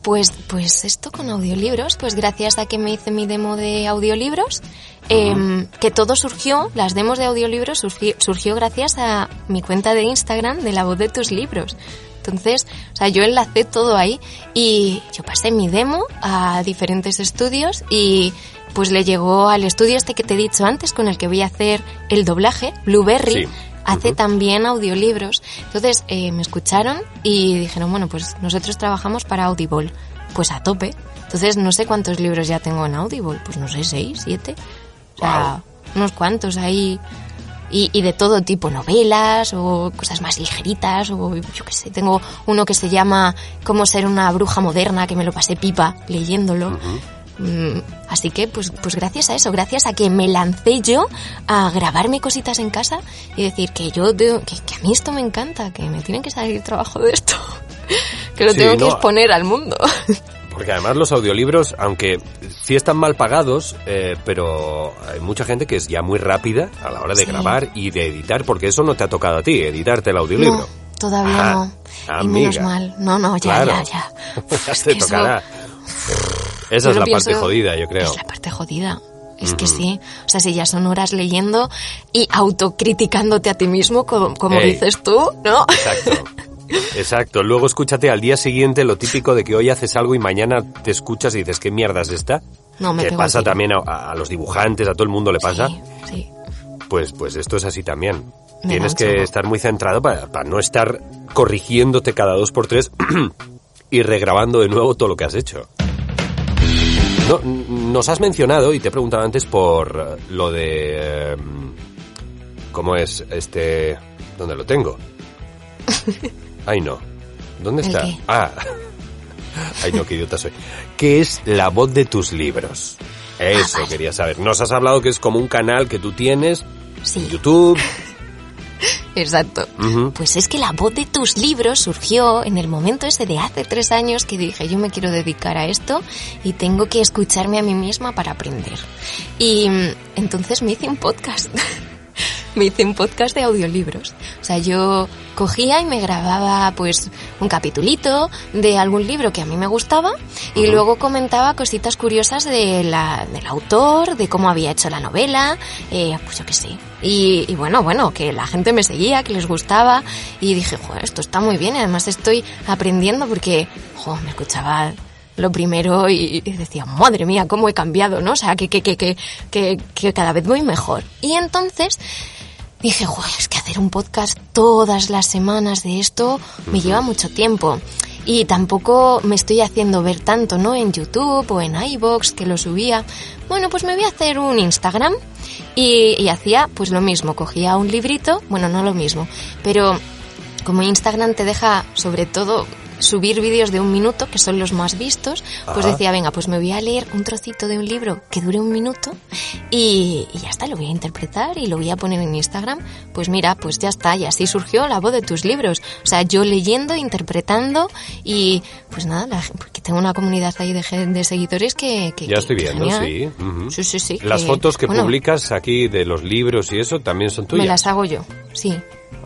Pues, pues esto con audiolibros, pues gracias a que me hice mi demo de audiolibros, em, que todo surgió, las demos de audiolibros surgió, surgió gracias a mi cuenta de Instagram de la voz de tus libros. Entonces, o sea, yo enlacé todo ahí y yo pasé mi demo a diferentes estudios y pues le llegó al estudio este que te he dicho antes con el que voy a hacer el doblaje, Blueberry, Sí. Hace también audiolibros. Entonces eh, me escucharon y dijeron, bueno, pues nosotros trabajamos para Audible. Pues a tope. Entonces no sé cuántos libros ya tengo en Audible. Pues no sé, seis, siete. O sea, unos cuantos ahí. Y, y de todo tipo, novelas o cosas más ligeritas o yo qué sé. Tengo uno que se llama Cómo ser una bruja moderna, que me lo pasé pipa leyéndolo. Así que, pues, pues gracias a eso, gracias a que me lancé yo a grabarme cositas en casa y decir que yo, que, que a mí esto me encanta, que me tienen que salir trabajo de esto, que lo Sí, tengo que exponer al mundo. Porque además los audiolibros, aunque sí están mal pagados, eh, pero hay mucha gente que es ya muy rápida a la hora de Sí. grabar y de editar, porque eso no te ha tocado a ti, editarte el audiolibro. No, todavía Ah, no. Y menos mal. No, no, ya, Claro. ya, ya. Ya eso- tocará. Esa yo es la parte jodida, yo creo. Es la parte jodida. Es que sí. O sea, si ya son horas leyendo y autocriticándote a ti mismo, como, como Ey. dices tú, ¿no? Exacto. Exacto. Luego escúchate al día siguiente lo típico de que hoy haces algo y mañana te escuchas y dices, ¿qué mierda es esta? No, me que pasa también a, a los dibujantes, a todo el mundo le pasa. Sí, sí. Pues, pues esto es así también. Me Tienes que estar muy centrado para, para no estar corrigiéndote cada dos por tres y regrabando de nuevo todo lo que has hecho. No, nos has mencionado, y te he preguntado antes por eh, lo de... eh, ¿Cómo es este...? ¿Dónde lo tengo? Ay, no. ¿Dónde ¿El está? qué? Ah. Ay, no, qué idiota soy. ¿Qué es la voz de tus libros? Eso Ah, vale. quería saber. Nos has hablado que es como un canal que tú tienes en Sí. YouTube. Exacto. Pues es que la voz de tus libros surgió en el momento ese de hace tres años que dije yo me quiero dedicar a esto y tengo que escucharme a mí misma para aprender. Y mm, entonces me hice un podcast. me hice un podcast de audiolibros. O sea, yo cogía y me grababa pues un capitulito de algún libro que a mí me gustaba y luego comentaba cositas curiosas de la- del autor, de cómo había hecho la novela, eh, pues yo qué sé. Y, y bueno, bueno, que la gente me seguía, que les gustaba y dije, joder, esto está muy bien y además estoy aprendiendo porque, jo, me escuchaba lo primero y y decía, madre mía, cómo he cambiado, ¿no? O sea, que, que, que, que, que, que cada vez voy mejor. Y entonces dije, joder, es que hacer un podcast todas las semanas de esto me lleva mucho tiempo. Y tampoco me estoy haciendo ver tanto, ¿no? En YouTube o en iVoox, que lo subía. Bueno, pues me voy a hacer un Instagram y, y hacía pues lo mismo. Cogía un librito, bueno, no lo mismo, pero como Instagram te deja sobre todo subir vídeos de un minuto, que son los más vistos, pues Ajá. decía, venga, pues me voy a leer un trocito de un libro que dure un minuto y, y ya está, lo voy a interpretar y lo voy a poner en Instagram. Pues mira, pues ya está, y así surgió la voz de tus libros. O sea, yo leyendo, interpretando y pues nada, la- porque tengo una comunidad ahí de, de seguidores que... que- Ya que- estoy que viendo, sí. ujú. Sí, sí, sí. Las fotos que bueno, publicas aquí de los libros y eso también son tuyas. Me las hago yo, sí.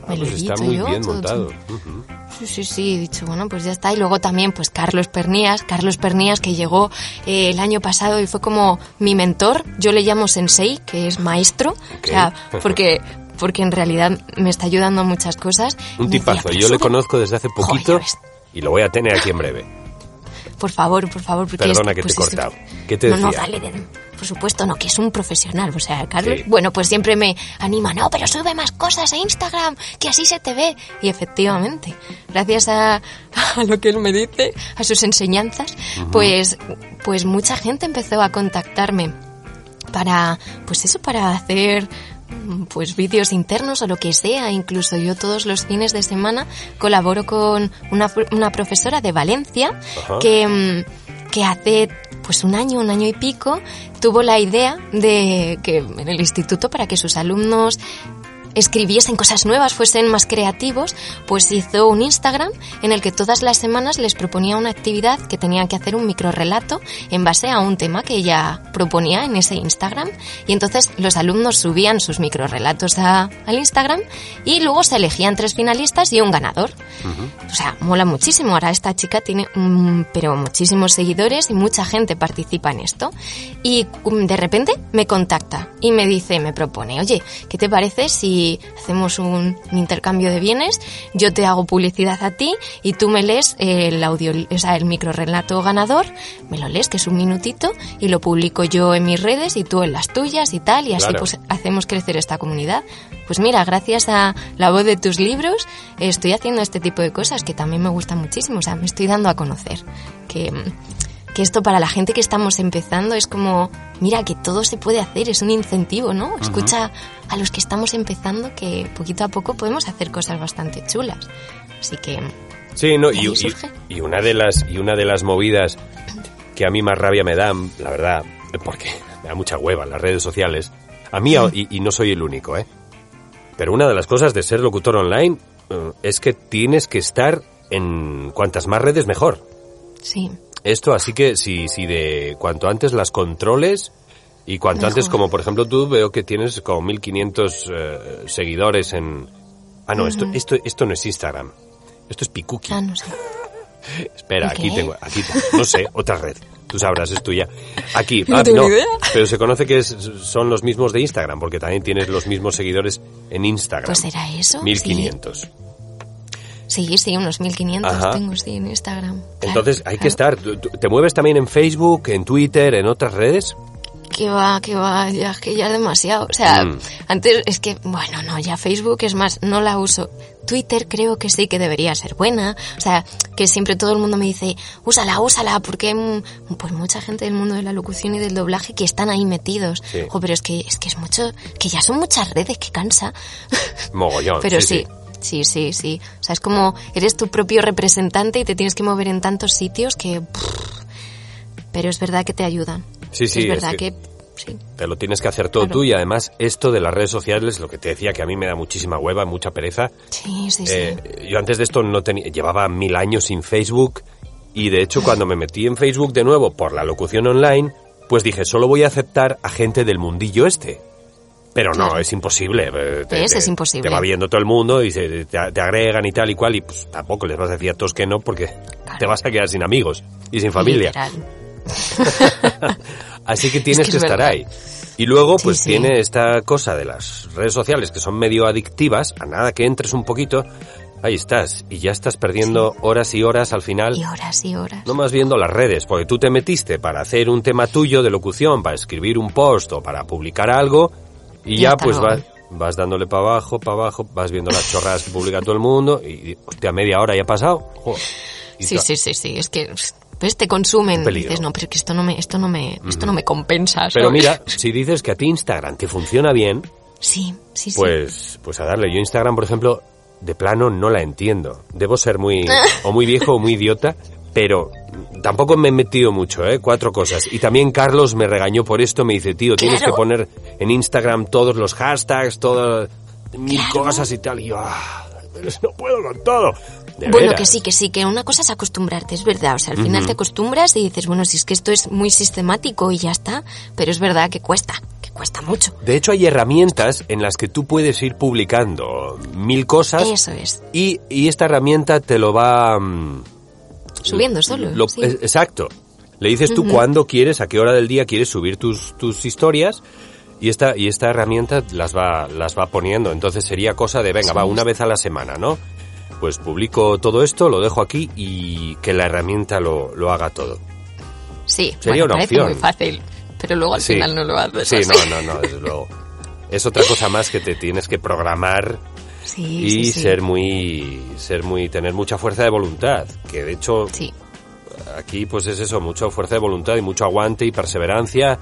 Ah, Me lo pues está muy yo, bien todo, montado. todo. Ujú. Sí, sí, sí, he dicho, bueno, pues ya está. Y luego también, pues Carlos Pernías, Carlos Pernías que llegó eh, el año pasado y fue como mi mentor. Yo le llamo sensei, que es maestro. Ok. O sea, porque, porque en realidad me está ayudando a muchas cosas. Un me decía, tipazo. "Pero Yo le sube". conozco desde hace Joder, poquito ves. Y lo voy a tener aquí en breve. Por favor, por favor. Porque Perdona que te he pues es- cortado. ¿Qué te no, no, decía? dale, de- por supuesto, no, que es un profesional. O sea, Carlos, Sí. bueno, pues siempre me anima, no, pero sube más cosas a Instagram, que así se te ve. Y efectivamente, gracias a, a lo que él me dice, a sus enseñanzas, pues, pues mucha gente empezó a contactarme para, pues eso, para hacer pues vídeos internos o lo que sea. Incluso yo todos los fines de semana colaboro con una, una profesora de Valencia Ajá. que, que hace pues un año, un año y pico, tuvo la idea de que en el instituto para que sus alumnos escribiesen cosas nuevas, fuesen más creativos, pues hizo un Instagram en el que todas las semanas les proponía una actividad que tenían que hacer un microrelato en base a un tema que ella proponía en ese Instagram. Y entonces los alumnos subían sus microrelatos a- al Instagram y luego se elegían tres finalistas y un ganador. O sea, mola muchísimo. Ahora esta chica tiene pero muchísimos seguidores y mucha gente participa en esto. Y mm, de repente me contacta y me dice, me propone, oye, ¿qué te parece si hacemos un, intercambio de bienes? Yo te hago publicidad a ti y tú me lees el audio, o sea, el microrelato ganador, me lo lees, que es un minutito, y lo publico yo en mis redes y tú en las tuyas y tal, y así Claro. pues hacemos crecer esta comunidad. Pues mira, gracias a la voz de tus libros estoy haciendo este tipo de cosas que también me gustan muchísimo, o sea, me estoy dando a conocer. Que, que esto para la gente que estamos empezando es como, mira, que todo se puede hacer, es un incentivo, ¿no? Escucha a los que estamos empezando que poquito a poco podemos hacer cosas bastante chulas. Así que, Sí, no, y, y- y una de las y una de las movidas que a mí más rabia me dan, la verdad, porque me da mucha hueva las redes sociales. A mí y, y no soy el único, ¿eh? Pero una de las cosas de ser locutor online eh, es que tienes que estar en cuantas más redes mejor. sí, Esto, así que si, si de cuanto antes las controles y cuanto Mejor. antes, como por ejemplo tú, veo que tienes como 1500 eh, seguidores en... Ah, no, esto, esto, esto no es Instagram. Esto es Pikuki. ah, no sé. Espera, ¿Y aquí tengo, aquí no sé, otra red. Tú sabrás, es tuya. Aquí, No ah, tengo idea. pero se conoce que es- son los mismos de Instagram, porque también tienes los mismos seguidores en Instagram. Pues será eso. 1500. Sí, sí, sí, unos 1500 Ajá. tengo, sí, en Instagram. Claro, Entonces hay que estar. ¿Tú- tú- ¿Te mueves también en Facebook, en Twitter, en otras redes? Que va, que va, ya que ya demasiado. O sea, Mm. antes es que, bueno, no, ya Facebook es más, no la uso. Twitter creo que sí que debería ser buena. O sea, que siempre todo el mundo me dice, úsala, úsala, porque hay mm, pues mucha gente del mundo de la locución y del doblaje que están ahí metidos. Sí. Pero es que, es que es mucho, que ya son muchas redes, que cansa. Mogollón. Pero sí, sí, sí, sí, sí. O sea, es como eres tu propio representante y te tienes que mover en tantos sitios que... pero es verdad que te ayudan. Sí, sí, Es es verdad que- que... Sí. Te lo tienes que hacer todo Claro. tú y además esto de las redes sociales, lo que te decía que a mí me da muchísima hueva, mucha pereza. Sí, sí, sí. Eh, yo antes de esto no tenía, llevaba mil años sin Facebook y de hecho cuando me metí en Facebook de nuevo por la locución online, pues dije, solo voy a aceptar a gente del mundillo este. Pero no, Claro. es imposible. eh, Es, es imposible. Te va viendo todo el mundo y se, te, te agregan y tal y cual y pues tampoco les vas a decir a todos que no porque te vas a quedar sin amigos y sin familia. Así que tienes Es que, que es estar ahí. Y luego, Sí, pues sí. tiene esta cosa de las redes sociales que son medio adictivas, a nada que entres un poquito, ahí estás, y ya estás perdiendo horas y horas al final, Y horas y horas. no más viendo las redes, porque tú te metiste para hacer un tema tuyo de locución, para escribir un post o para publicar algo, y, Y ya pues luego. vas, vas dándole para abajo, para abajo, vas viendo las chorradas que publica todo el mundo, y, hostia, media hora ya ha pasado. Joder. Sí, sí, sí, sí. Es que pues te consumen. Dices, no, pero es que esto no me, esto no me, esto no me compensa. Pero mira, si dices que a ti Instagram te funciona bien, Sí, sí, sí. Pues, pues a darle. Yo Instagram, por ejemplo, de plano no la entiendo. Debo ser muy, o muy viejo o muy idiota, pero tampoco me he metido mucho, ¿eh? Cuatro cosas. Y también Carlos me regañó por esto, me dice, tío, tienes que poner en Instagram todos los hashtags, todas mil Claro. cosas y tal. Y yo, ah, no puedo con todo. De Bueno, veras. que sí, que sí, que una cosa es acostumbrarte, es verdad. O sea, al final te acostumbras y dices, bueno, si es que esto es muy sistemático y ya está. Pero es verdad que cuesta, que cuesta mucho. De hecho, hay herramientas en las que tú puedes ir publicando mil cosas Eso es. y, y esta herramienta te lo va... Subiendo solo. Lo- sí. es- Exacto. Le dices tú cuándo quieres, a qué hora del día quieres subir tus, tus historias y esta, y esta herramienta las va, las va poniendo. Entonces sería cosa de, venga, va, una vez a la semana, ¿no? pues publico todo esto, lo dejo aquí y que la herramienta lo, lo haga todo. Sí, Sería bueno, una opción. muy fácil, pero luego al Sí. final no lo haces. Sí, así. no, no, no, desde luego. Es otra cosa más que te tienes que programar Sí, y sí, sí. ser muy ser muy tener mucha fuerza de voluntad, que de hecho aquí pues es eso, mucha fuerza de voluntad y mucho aguante y perseverancia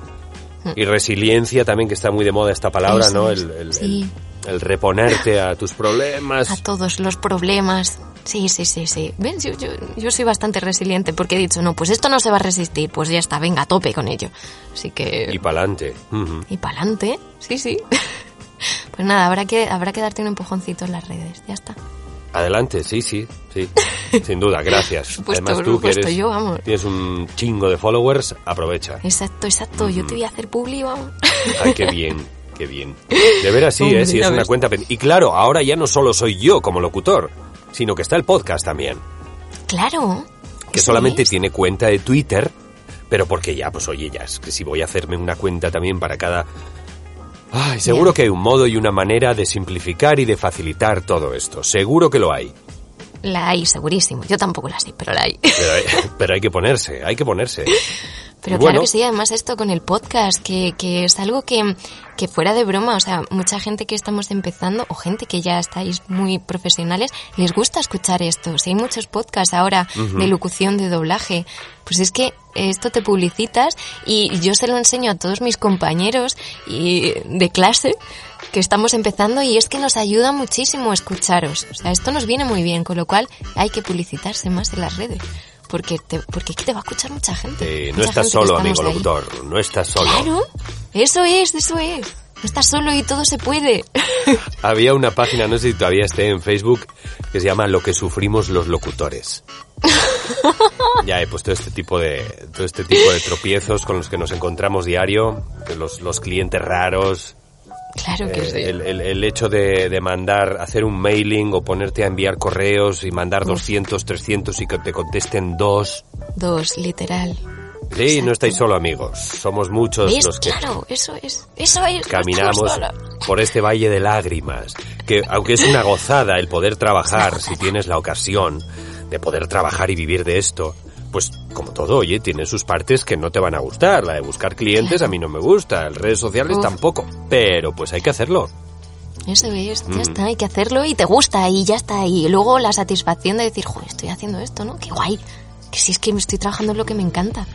y resiliencia también que está muy de moda esta palabra, Mm. Eso ¿no? El, el- sí. el- el reponerte a tus problemas. a todos los problemas. Sí, sí, sí, sí. ¿Ves? Yo, yo, yo soy bastante resiliente porque he dicho, no, pues esto no se va a resistir, pues ya está, venga, a tope con ello. Así que... Y pa'lante. Ujú. Y pa'lante, sí, sí. Pues nada, habrá que, habrá que darte un empujoncito en las redes, ya está. Adelante, sí, sí, sí. Sin duda, gracias. supuesto, Además tú que eres, yo, vamos. tienes un chingo de followers, aprovecha. Exacto, exacto, yo te voy a hacer publi, vamos. Ay, qué bien, qué bien. De veras sí, Hombre, ¿eh? sí, ya es una cuenta. Y claro, ahora ya no solo soy yo como locutor, sino que está el podcast también, Claro. que solamente es. tiene cuenta de Twitter, pero porque ya, pues oye, ya, es que si voy a hacerme una cuenta también para cada... Ay, seguro que hay un modo y una manera de simplificar y de facilitar todo esto. Seguro que lo hay. La hay, segurísimo. Yo tampoco la sé, pero la hay. Pero hay, pero hay que ponerse, hay que ponerse. Pero Y claro bueno, que sí, además esto con el podcast, que, que es algo que, que fuera de broma, o sea, mucha gente que estamos empezando, o gente que ya estáis muy profesionales, les gusta escuchar esto. Si hay muchos podcasts ahora de locución, de doblaje, pues es que esto te publicitas y yo se lo enseño a todos mis compañeros y de clase que estamos empezando y es que nos ayuda muchísimo escucharos. O sea, esto nos viene muy bien, con lo cual hay que publicitarse más en las redes. Porque te, porque aquí te va a escuchar mucha gente. eh, no Mucha estás gente solo, amigo ahí. locutor, no estás solo. Claro, eso es, eso es. No estás solo y todo se puede. Había una página, no sé si todavía esté en Facebook, que se llama Lo que sufrimos los locutores. ya he puesto este tipo de todo este tipo de tropiezos con los que nos encontramos diario, los, los clientes raros, Claro que eh, sí. el, el- el hecho de, de mandar, hacer un mailing o ponerte a enviar correos y mandar 200, 300 y que te contesten dos. Dos, literal. Sí, Exacto. no estáis solo amigos, somos muchos ¿Ves? los que Claro, eso es. Eso es. caminamos por este valle de lágrimas, que aunque es una gozada el poder trabajar, si tienes la ocasión de poder trabajar y vivir de esto, pues como todo, oye, tiene sus partes que no te van a gustar, la de buscar clientes a mí no me gusta, en redes sociales Uf. tampoco, pero pues hay que hacerlo. Eso es, ya Mm. está, hay que hacerlo y te gusta y ya está. Y luego la satisfacción de decir, joder, estoy haciendo esto, ¿no? Qué guay. Que si es que me estoy trabajando en lo que me encanta.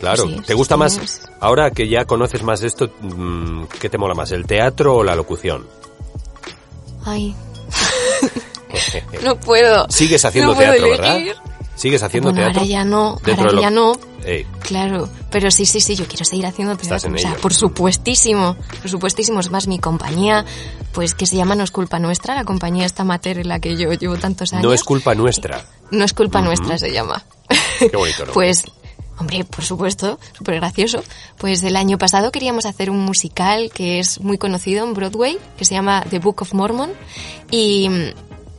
Claro, Sí, ¿te gusta sí, más, es- ahora que ya conoces más esto, mm, qué te mola más, el teatro o la locución? Ay. no puedo. Sigues haciendo no teatro, ¿verdad? ¿Sigues haciendo Bueno, teatro? ahora ya no, Dentro ahora lo- ya no. Ey, Claro, pero sí, sí, sí, yo quiero seguir haciendo Estás teatro. en o sea, ello. por supuestísimo, por supuestísimo. Es más, mi compañía, pues que se llama No es culpa nuestra, la compañía esta amateur en la que yo llevo tantos años. no es culpa nuestra. No es culpa nuestra, se llama. Qué bonito, ¿no? Pues, hombre, por supuesto, súper gracioso. Pues el año pasado queríamos hacer un musical que es muy conocido en Broadway, que se llama The Book of Mormon. Y,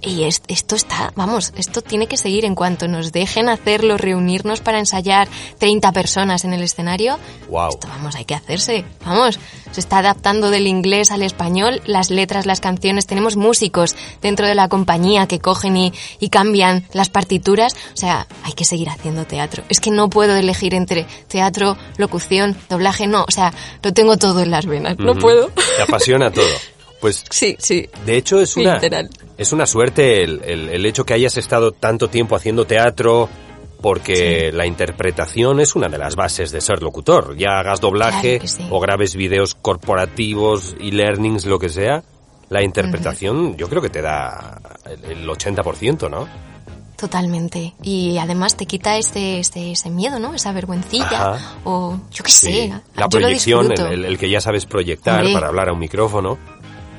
y es- esto está, vamos, esto tiene que seguir en cuanto nos dejen hacerlo, reunirnos para ensayar 30 personas en el escenario. Guau. Esto, vamos, hay que hacerse. Vamos, se está adaptando del inglés al español, las letras, las canciones. Tenemos músicos dentro de la compañía que cogen y, y cambian las partituras. O sea, hay que seguir haciendo teatro. Es que no puedo elegir entre teatro, locución, doblaje, no. O sea, lo tengo todo en las venas. No puedo. Te apasiona todo. Pues Sí, sí. de hecho es una Literal. es una suerte el, el- el hecho que hayas estado tanto tiempo haciendo teatro porque la interpretación es una de las bases de ser locutor. Ya hagas doblaje Claro que sí. o grabes videos corporativos y learnings, lo que sea, la interpretación yo creo que te da el, el 80%, ¿no? Totalmente. Y además te quita ese, ese, ese miedo, ¿no? Esa vergüencilla. Ajá. O yo qué sé. La yo proyección, el, el- el que ya sabes proyectar Hombre. para hablar a un micrófono.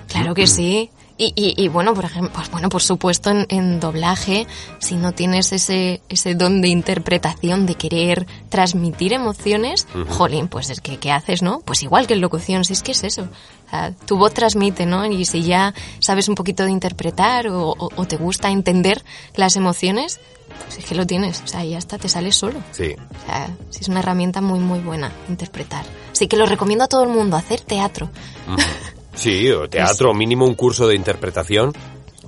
Claro que sí. Y, y, y bueno, por ejemplo, pues bueno, por supuesto en, en doblaje, si no tienes ese, ese don de interpretación, de querer transmitir emociones, jolín, pues es que, ¿qué haces, no? Pues igual que en locución, si es que es eso. O sea, tu voz transmite, ¿no? Y si ya sabes un poquito de interpretar o, o- o te gusta entender las emociones, pues es que lo tienes. O sea, ya está, te sale solo. Sí. O sea, sí es una herramienta muy, muy buena interpretar. Así que lo recomiendo a todo el mundo, hacer teatro. Sí, o teatro, mínimo un curso de interpretación.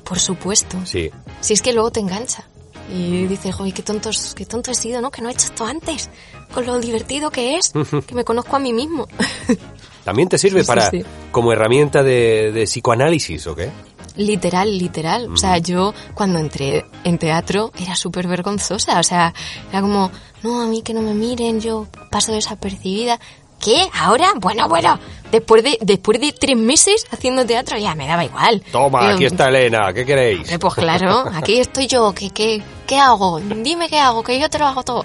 Por supuesto. Sí. Si es que luego te engancha. Y dices, joder, qué, tontos, qué tonto he sido, ¿no? Que no he hecho esto antes. Con lo divertido que es. que me conozco a mí mismo. ¿También te sirve Sí, para sí. como herramienta de, de psicoanálisis o qué? Literal, literal. O sea, yo cuando entré en teatro era súper vergonzosa. O sea, era como, no, a mí que no me miren, yo paso desapercibida. ¿Qué? ¿Ahora? Bueno, bueno. Después de, después de tres meses haciendo teatro ya me daba igual. Toma, aquí está Elena, ¿qué queréis? Eh, Pues claro, aquí estoy yo, ¿qué, qué, qué hago? Dime qué hago, que yo te lo hago todo.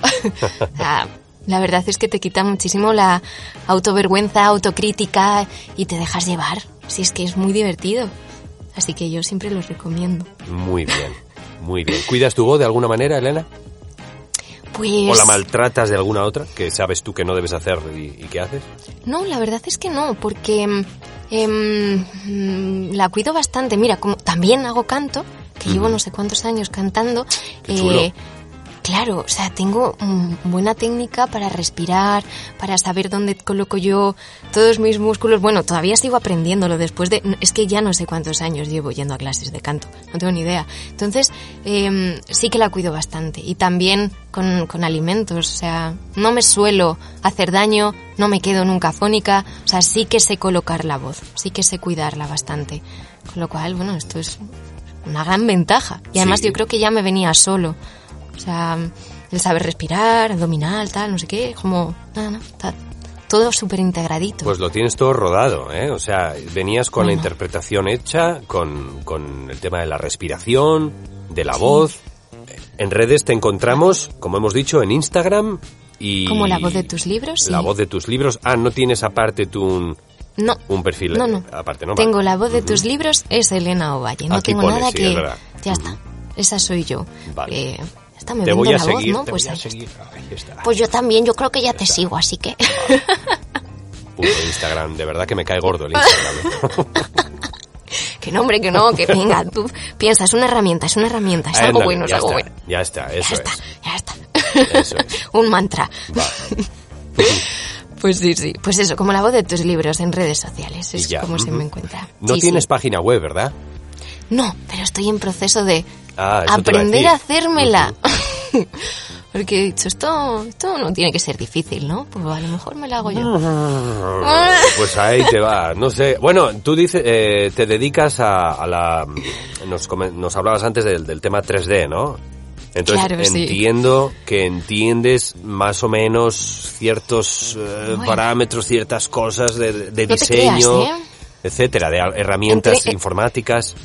Sea, la verdad es que te quita muchísimo la autovergüenza, autocrítica y te dejas llevar. Si es que es muy divertido. Así que yo siempre lo recomiendo. Muy bien, muy bien. ¿Cuidas tu voz de alguna manera, Elena? Pues... ¿O la maltratas de alguna otra que sabes tú que no debes hacer y, y que haces? No, la verdad es que no, porque em, mm, la cuido bastante. Mira, como también hago canto, que llevo no sé cuántos años cantando. eh, Qué. Claro, o sea, tengo mm, buena técnica para respirar, para saber dónde coloco yo todos mis músculos. Bueno, todavía sigo aprendiéndolo después de... Es que ya no sé cuántos años llevo yendo a clases de canto, no tengo ni idea. Entonces, em, sí que la cuido bastante. Y también con, con alimentos, o sea, no me suelo hacer daño, no me quedo nunca fónica, o sea, sí que sé colocar la voz, sí que sé cuidarla bastante. Con lo cual, bueno, esto es una gran ventaja. Y además Sí. yo creo que ya me venía solo. O sea, el saber respirar, abdominal, tal, no sé qué, como, nada, no, todo súper integradito. Pues lo tienes todo rodado, ¿eh? O sea, venías con la Bueno. interpretación hecha, con, con el tema de la respiración, de la voz. En redes te encontramos, como hemos dicho, en Instagram y... Como la voz de tus libros, sí. La voz de tus libros. Ah, no tienes aparte tú un, no, un perfil no, no. aparte, ¿no? Tengo la voz de tus libros, es Elena Ovalle. No Aquí tengo pone, nada sí, que... es verdad. Ya está, esa soy yo. Vale. Eh, ya está, me Te vendo voy a la voz, seguir, ¿no? te Pues voy a ahí está. seguir. Ahí está. Pues yo también, yo creo que ya te sigo, así que... Puto Instagram, de verdad que me cae gordo el Instagram. que no, hombre, que no, que venga, tú piensa, es una herramienta, es una herramienta, es algo bueno, es algo está, bueno. Ya está, eso ya está, es. ya está. Eso es. Un mantra. Vale. Pues sí, sí. Pues eso, como la voz de tus libros en redes sociales. Es ya, como se me encuentra. No Sí, tienes sí. página web, ¿verdad? No, pero estoy en proceso de Ah, a aprender decir. a hacérmela. Porque he dicho, esto, esto no tiene que ser difícil, ¿no? Pues a lo mejor me la hago yo. Pues ahí te va, no sé. Bueno, tú dices, eh, te dedicas a, a la... Nos, nos hablabas antes del, del tema 3D, ¿no? Entonces Claro, sí. entiendo que entiendes más o menos ciertos eh, Bueno. parámetros, ciertas cosas de, de No te diseño, creas, ¿eh? etcétera, de herramientas Entre- eh, informáticas.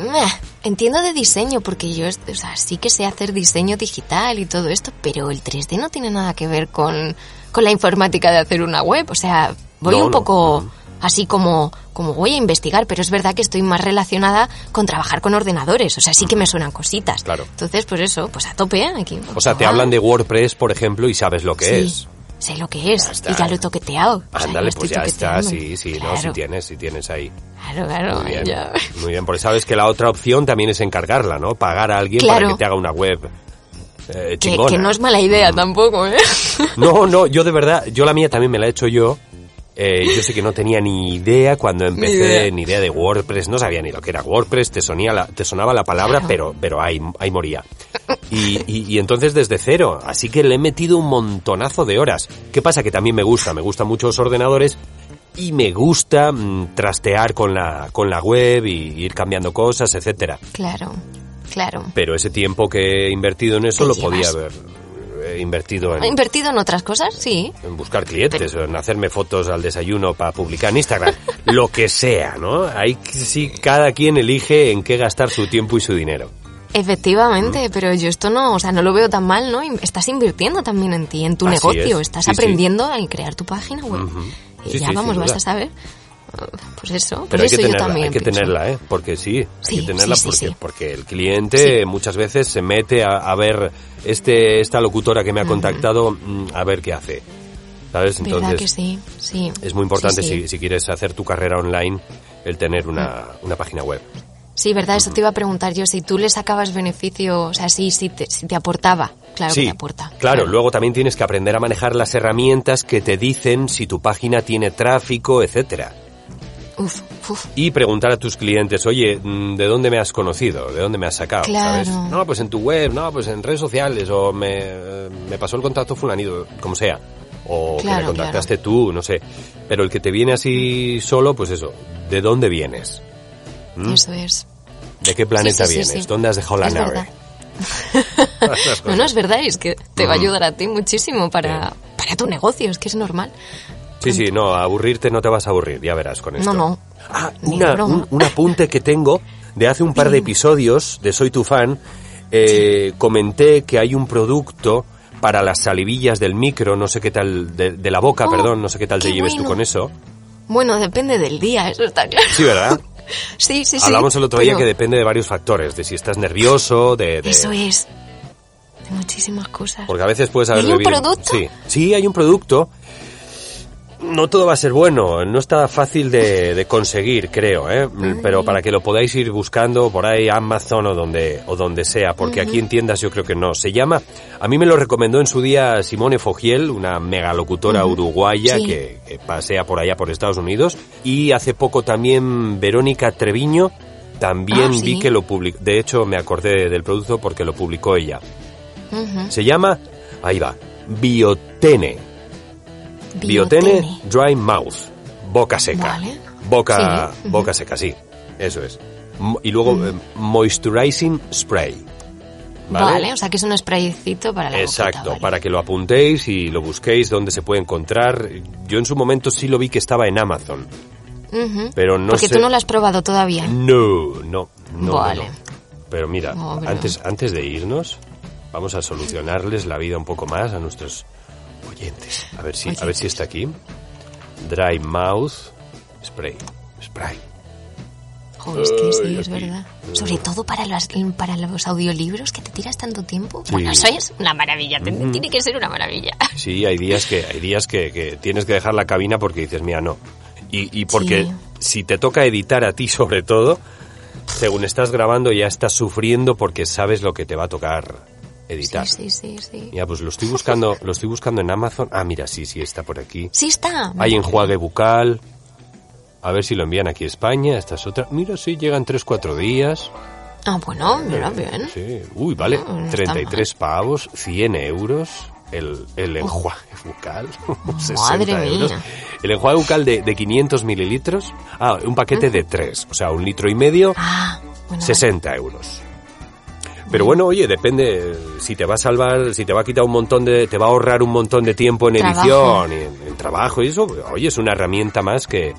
Entiendo de diseño, porque yo o sea, sí que sé hacer diseño digital y todo esto, pero el 3D no tiene nada que ver con, con la informática de hacer una web. O sea, voy No, un no. poco así como, como voy a investigar, pero es verdad que estoy más relacionada con trabajar con ordenadores. O sea, sí que me suenan cositas. Claro. Entonces, pues eso, pues a tope ¿eh? aquí. O sea, te hablan de WordPress, por ejemplo, y sabes lo que sí, es. Sé lo que es. Ya está. y ya lo he toqueteado. O sea, Ándale, pues ya está, sí, sí, no, Claro, si tienes, si tienes ahí. Claro, claro. Muy bien, ya. muy bien, porque sabes que la otra opción también es encargarla, ¿no? Pagar a alguien Claro. para que te haga una web eh, Que, que no es mala idea tampoco, ¿eh? No, no, yo de verdad, yo la mía también me la he hecho yo. Eh, yo sé que no tenía ni idea cuando empecé, ni idea. idea. de WordPress, no sabía ni lo que era WordPress, te, sonía la- te sonaba la palabra, Claro. pero, pero ahí, ahí moría. Y, y- y entonces desde cero, así que le he metido un montonazo de horas. ¿Qué pasa? Que también me gusta, me gustan mucho los ordenadores y me gusta mm, trastear con la, con la web y ir cambiando cosas, etcétera. Claro, claro. Pero ese tiempo que he invertido en eso lo podía haber eh, invertido en, ¿He invertido en otras cosas? Sí. en buscar clientes, o en hacerme fotos al desayuno para publicar en Instagram, lo que sea, ¿no? Ahí sí cada quien elige en qué gastar su tiempo y su dinero. Efectivamente, pero yo esto no, o sea, no lo veo tan mal, ¿no? Estás invirtiendo también en ti, en tu Así negocio, es. estás Sí, sí. aprendiendo a crear tu página web. Y Sí, ya vamos, vas a saber. Pues eso, Pero hay eso que yo tenerla, también hay que pienso. tenerla, ¿eh? Porque sí, hay Sí, que tenerla porque, porque el cliente muchas veces se mete a, a ver este esta locutora que me ha contactado mm, a ver qué hace. ¿Sabes? ¿Verdad Entonces que sí? Sí. es muy importante. Si, si quieres hacer tu carrera online el tener una, una página web. Sí, verdad, eso te iba a preguntar yo, si tú le sacabas beneficio, o sea, sí, sí te, si te aportaba. Claro sí, que te aporta. Claro, luego también tienes que aprender a manejar las herramientas que te dicen si tu página tiene tráfico, etcétera. Uf, uf. y preguntar a tus clientes, oye, mm, ¿de dónde me has conocido? ¿De dónde me has sacado? Claro. ¿Sabes? No, pues en tu web, no, pues en redes sociales, o me, eh, me pasó el contacto fulanito, como sea. O que Claro, me contactaste tú, no sé. Pero el que te viene así solo, pues eso, ¿de dónde viennes? ¿Mm? Eso es. ¿De qué planeta sí, sí, vienes? sí. ¿Dónde has dejado la Es nave? No, no, es verdad, es que te va a ayudar a ti muchísimo para, para tu negocio, es que es normal. Sí, sí, no, aburrirte no te vas a aburrir, ya verás con esto. No, no. Ah, una- un, un apunte que tengo de hace un par de episodios de Soy tu fan. eh, Comenté que hay un producto para las salivillas del micro, no sé qué tal, de, de la boca, Oh, perdón, no sé qué tal te lleves tú con eso. Bueno, depende del día, eso está claro. Sí, ¿verdad? Sí, sí, sí. Hablamos el otro día pero que depende de varios factores, de si estás nervioso, de... de- Eso es. De muchísimas cosas. Porque a veces puedes haber ¿Hay un bebido- producto? Sí, sí, hay un producto. No todo va a ser bueno, no está fácil de, de conseguir, creo, ¿eh? pero para que lo podáis ir buscando por ahí Amazon o donde o donde sea, porque aquí en tiendas yo creo que no. Se llama, a mí me lo recomendó en su día Simone Fogiel, una megalocutora uruguaya Sí. que, que pasea por allá por Estados Unidos, y hace poco también Verónica Treviño. También Ah, sí. vi que lo publicó, de hecho me acordé del producto porque lo publicó ella. Se llama, ahí va, Biotene. Biotene Dry Mouth. Boca seca. Vale. Boca, Sí, boca seca, sí. Eso es. Y luego eh, Moisturizing Spray. Vale. o sea que es un spraycito para la Exacto, boquita, vale. para que lo apuntéis y lo busquéis dónde se puede encontrar. Yo en su momento sí lo vi que estaba en Amazon, Ujú. pero no Porque sé... tú no lo has probado todavía. No, no, no. Vale. no. Pero mira, pero- antes, antes de irnos, vamos a solucionarles la vida un poco más a nuestros oyentes. A ver si, a ver si está aquí. Dry Mouth Spray. Spray. Joder, es que sí, Ay, es aquí. verdad. Sobre todo para los, para los audiolibros que te tiras tanto tiempo. Sí. Bueno, eso es una maravilla. te- Tiene que ser una maravilla. Sí, hay días que hay días que, que tienes que dejar la cabina porque dices, mira, no. Y, y porque Sí. si te toca editar a ti sobre todo, según estás grabando ya estás sufriendo porque sabes lo que te va a tocar editar. Sí, sí, sí, sí. Ya, pues lo estoy buscando, lo estoy buscando en Amazon. Ah, mira, sí, sí, está por aquí. Sí está. Hay enjuague bucal. A ver si lo envían aquí a España. Esta es otra. Mira, sí, llegan 3-4 días. Ah, bueno, mira bien. Sí. Uy, vale. No, no está 33 pavos, 100 euros. El, el enjuague bucal. 60 Madre euros. mía. El enjuague bucal de, de 500 mililitros. Ah, un paquete de 3. O sea, un litro y medio. Ah, bueno. 60 euros. Pero bueno, oye, depende si te va a salvar, si te va a quitar un montón de, te va a ahorrar un montón de tiempo en Trabajo. edición y en, en trabajo y eso, oye, es una herramienta más que,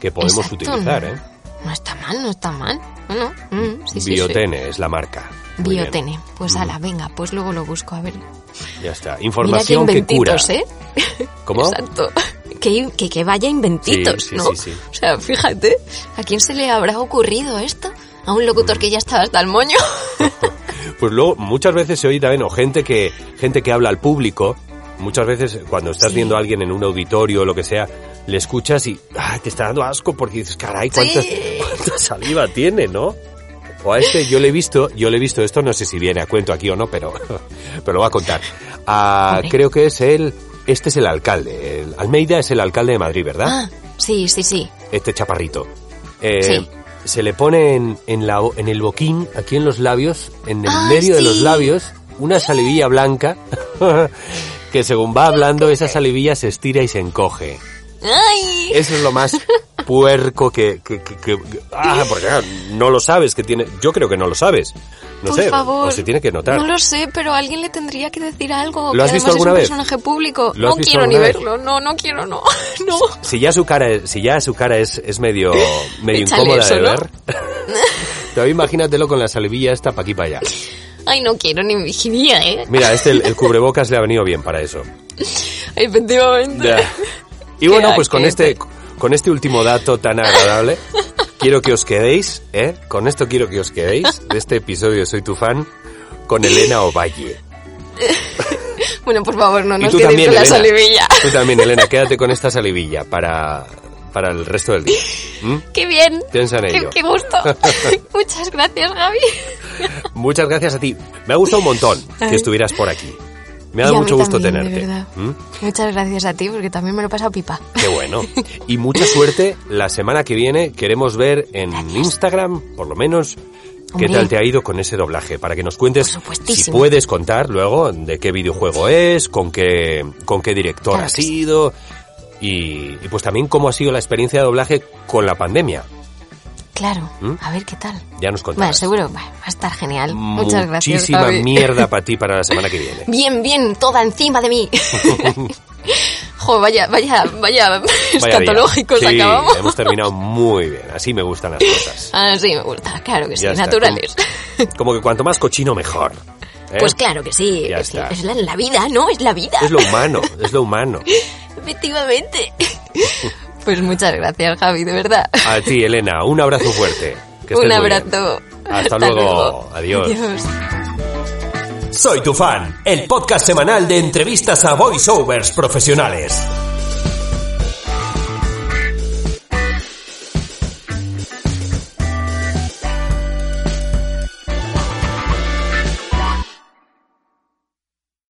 que podemos Exacto, utilizar, no, ¿eh? No está mal, no está mal. Bueno, mm, sí, sí, sí. Biotene es la marca. Muy bien. Biotene. Pues ala, venga, pues luego lo busco, a ver. Ya está. Mira que Información que cura. ¿eh? ¿Cómo? Exacto. Que, que, que vaya inventitos, Sí, sí, ¿no? sí, sí. O sea, fíjate, ¿a quién se le habrá ocurrido esto? A un locutor que ya estaba hasta el moño. Pues luego muchas veces se oye también o gente que gente que habla al público. Muchas veces cuando estás Sí. viendo a alguien en un auditorio o lo que sea, le escuchas y ah, te está dando asco porque dices, caray, cuánta, Sí. cuánta saliva tiene, ¿no? O a este yo le he visto, yo le he visto esto, no sé si viene a cuento aquí o no, pero, pero lo va a contar. Ah, creo que es el, este es el alcalde. El, Almeida es el alcalde de Madrid, ¿verdad? Ah, sí, sí, sí. este chaparrito. Eh, Sí. Se le pone en, en, la, en el boquín, aquí en los labios, en el Ay, medio de los labios, una salivilla blanca que según va hablando esa salivilla se estira y se encoge. ¡Ay! Eso es lo más puerco que... que, que- que- ah, porque no lo sabes que tiene... Yo creo que no lo sabes. No Por sé, favor. o se tiene que notar. No lo sé, pero alguien le tendría que decir algo. ¿Lo has que visto alguna es vez? un personaje público. ¿Lo has No visto quiero ni vez? verlo. No, no quiero, no. No. Si ya su cara es, si ya su cara es, es medio, medio Échale incómoda eso, de ¿no? ver, todavía imagínatelo con la salivilla esta para aquí para allá. Ay, no quiero ni vigilia, ¿eh? Mira, este el, el cubrebocas le ha venido bien para eso. Efectivamente. Ya. Y bueno, pues con este, con este último dato tan agradable, quiero que os quedéis, ¿eh? Con esto quiero que os quedéis de este episodio de Soy tu fan con Elena Ovalle. Bueno, por favor, no nos quedéis también, con la Elena. salivilla. Tú también, Elena, quédate con esta salivilla para, para el resto del día. ¿Mm? ¡Qué bien! Piensa en Qué, ello. qué gusto! Muchas gracias, Gaby. Muchas gracias a ti. Me ha gustado un montón que estuvieras por aquí. Me ha dado mucho gusto también, tenerte. ¿Mm? Muchas gracias a ti, porque también me lo he pasado pipa. Qué bueno. Y mucha suerte. La semana que viene queremos ver en Instagram, por lo menos, qué tal te ha ido con ese doblaje. Para que nos cuentes, si puedes contar luego de qué videojuego es, con qué, con qué director Claro ha sí. sido. Y, y pues también cómo ha sido la experiencia de doblaje con la pandemia. Claro, ¿Mm? a ver qué tal. Ya nos Bueno, contarás. seguro, va a estar genial. Muchas gracias. Muchísima Javi. mierda para ti para la semana que viene. Bien, bien, toda encima de mí. Jo, vaya, vaya, vaya, escatológicos. Sí, acabamos. hemos terminado muy bien. Así me gustan las cosas. Ah, sí, me gusta, claro que sí, Ya naturales. Como que cuanto más cochino, mejor. ¿eh? Pues claro que sí, es, está. es la, la vida, ¿no? Es la vida. Es lo humano, es lo humano. Efectivamente. Pues muchas gracias, Javi, de verdad. A ti, Elena, un abrazo fuerte. Que Un abrazo. Hasta, luego. Adiós. Adiós. Soy tu fan, el podcast semanal de entrevistas a voiceovers profesionales.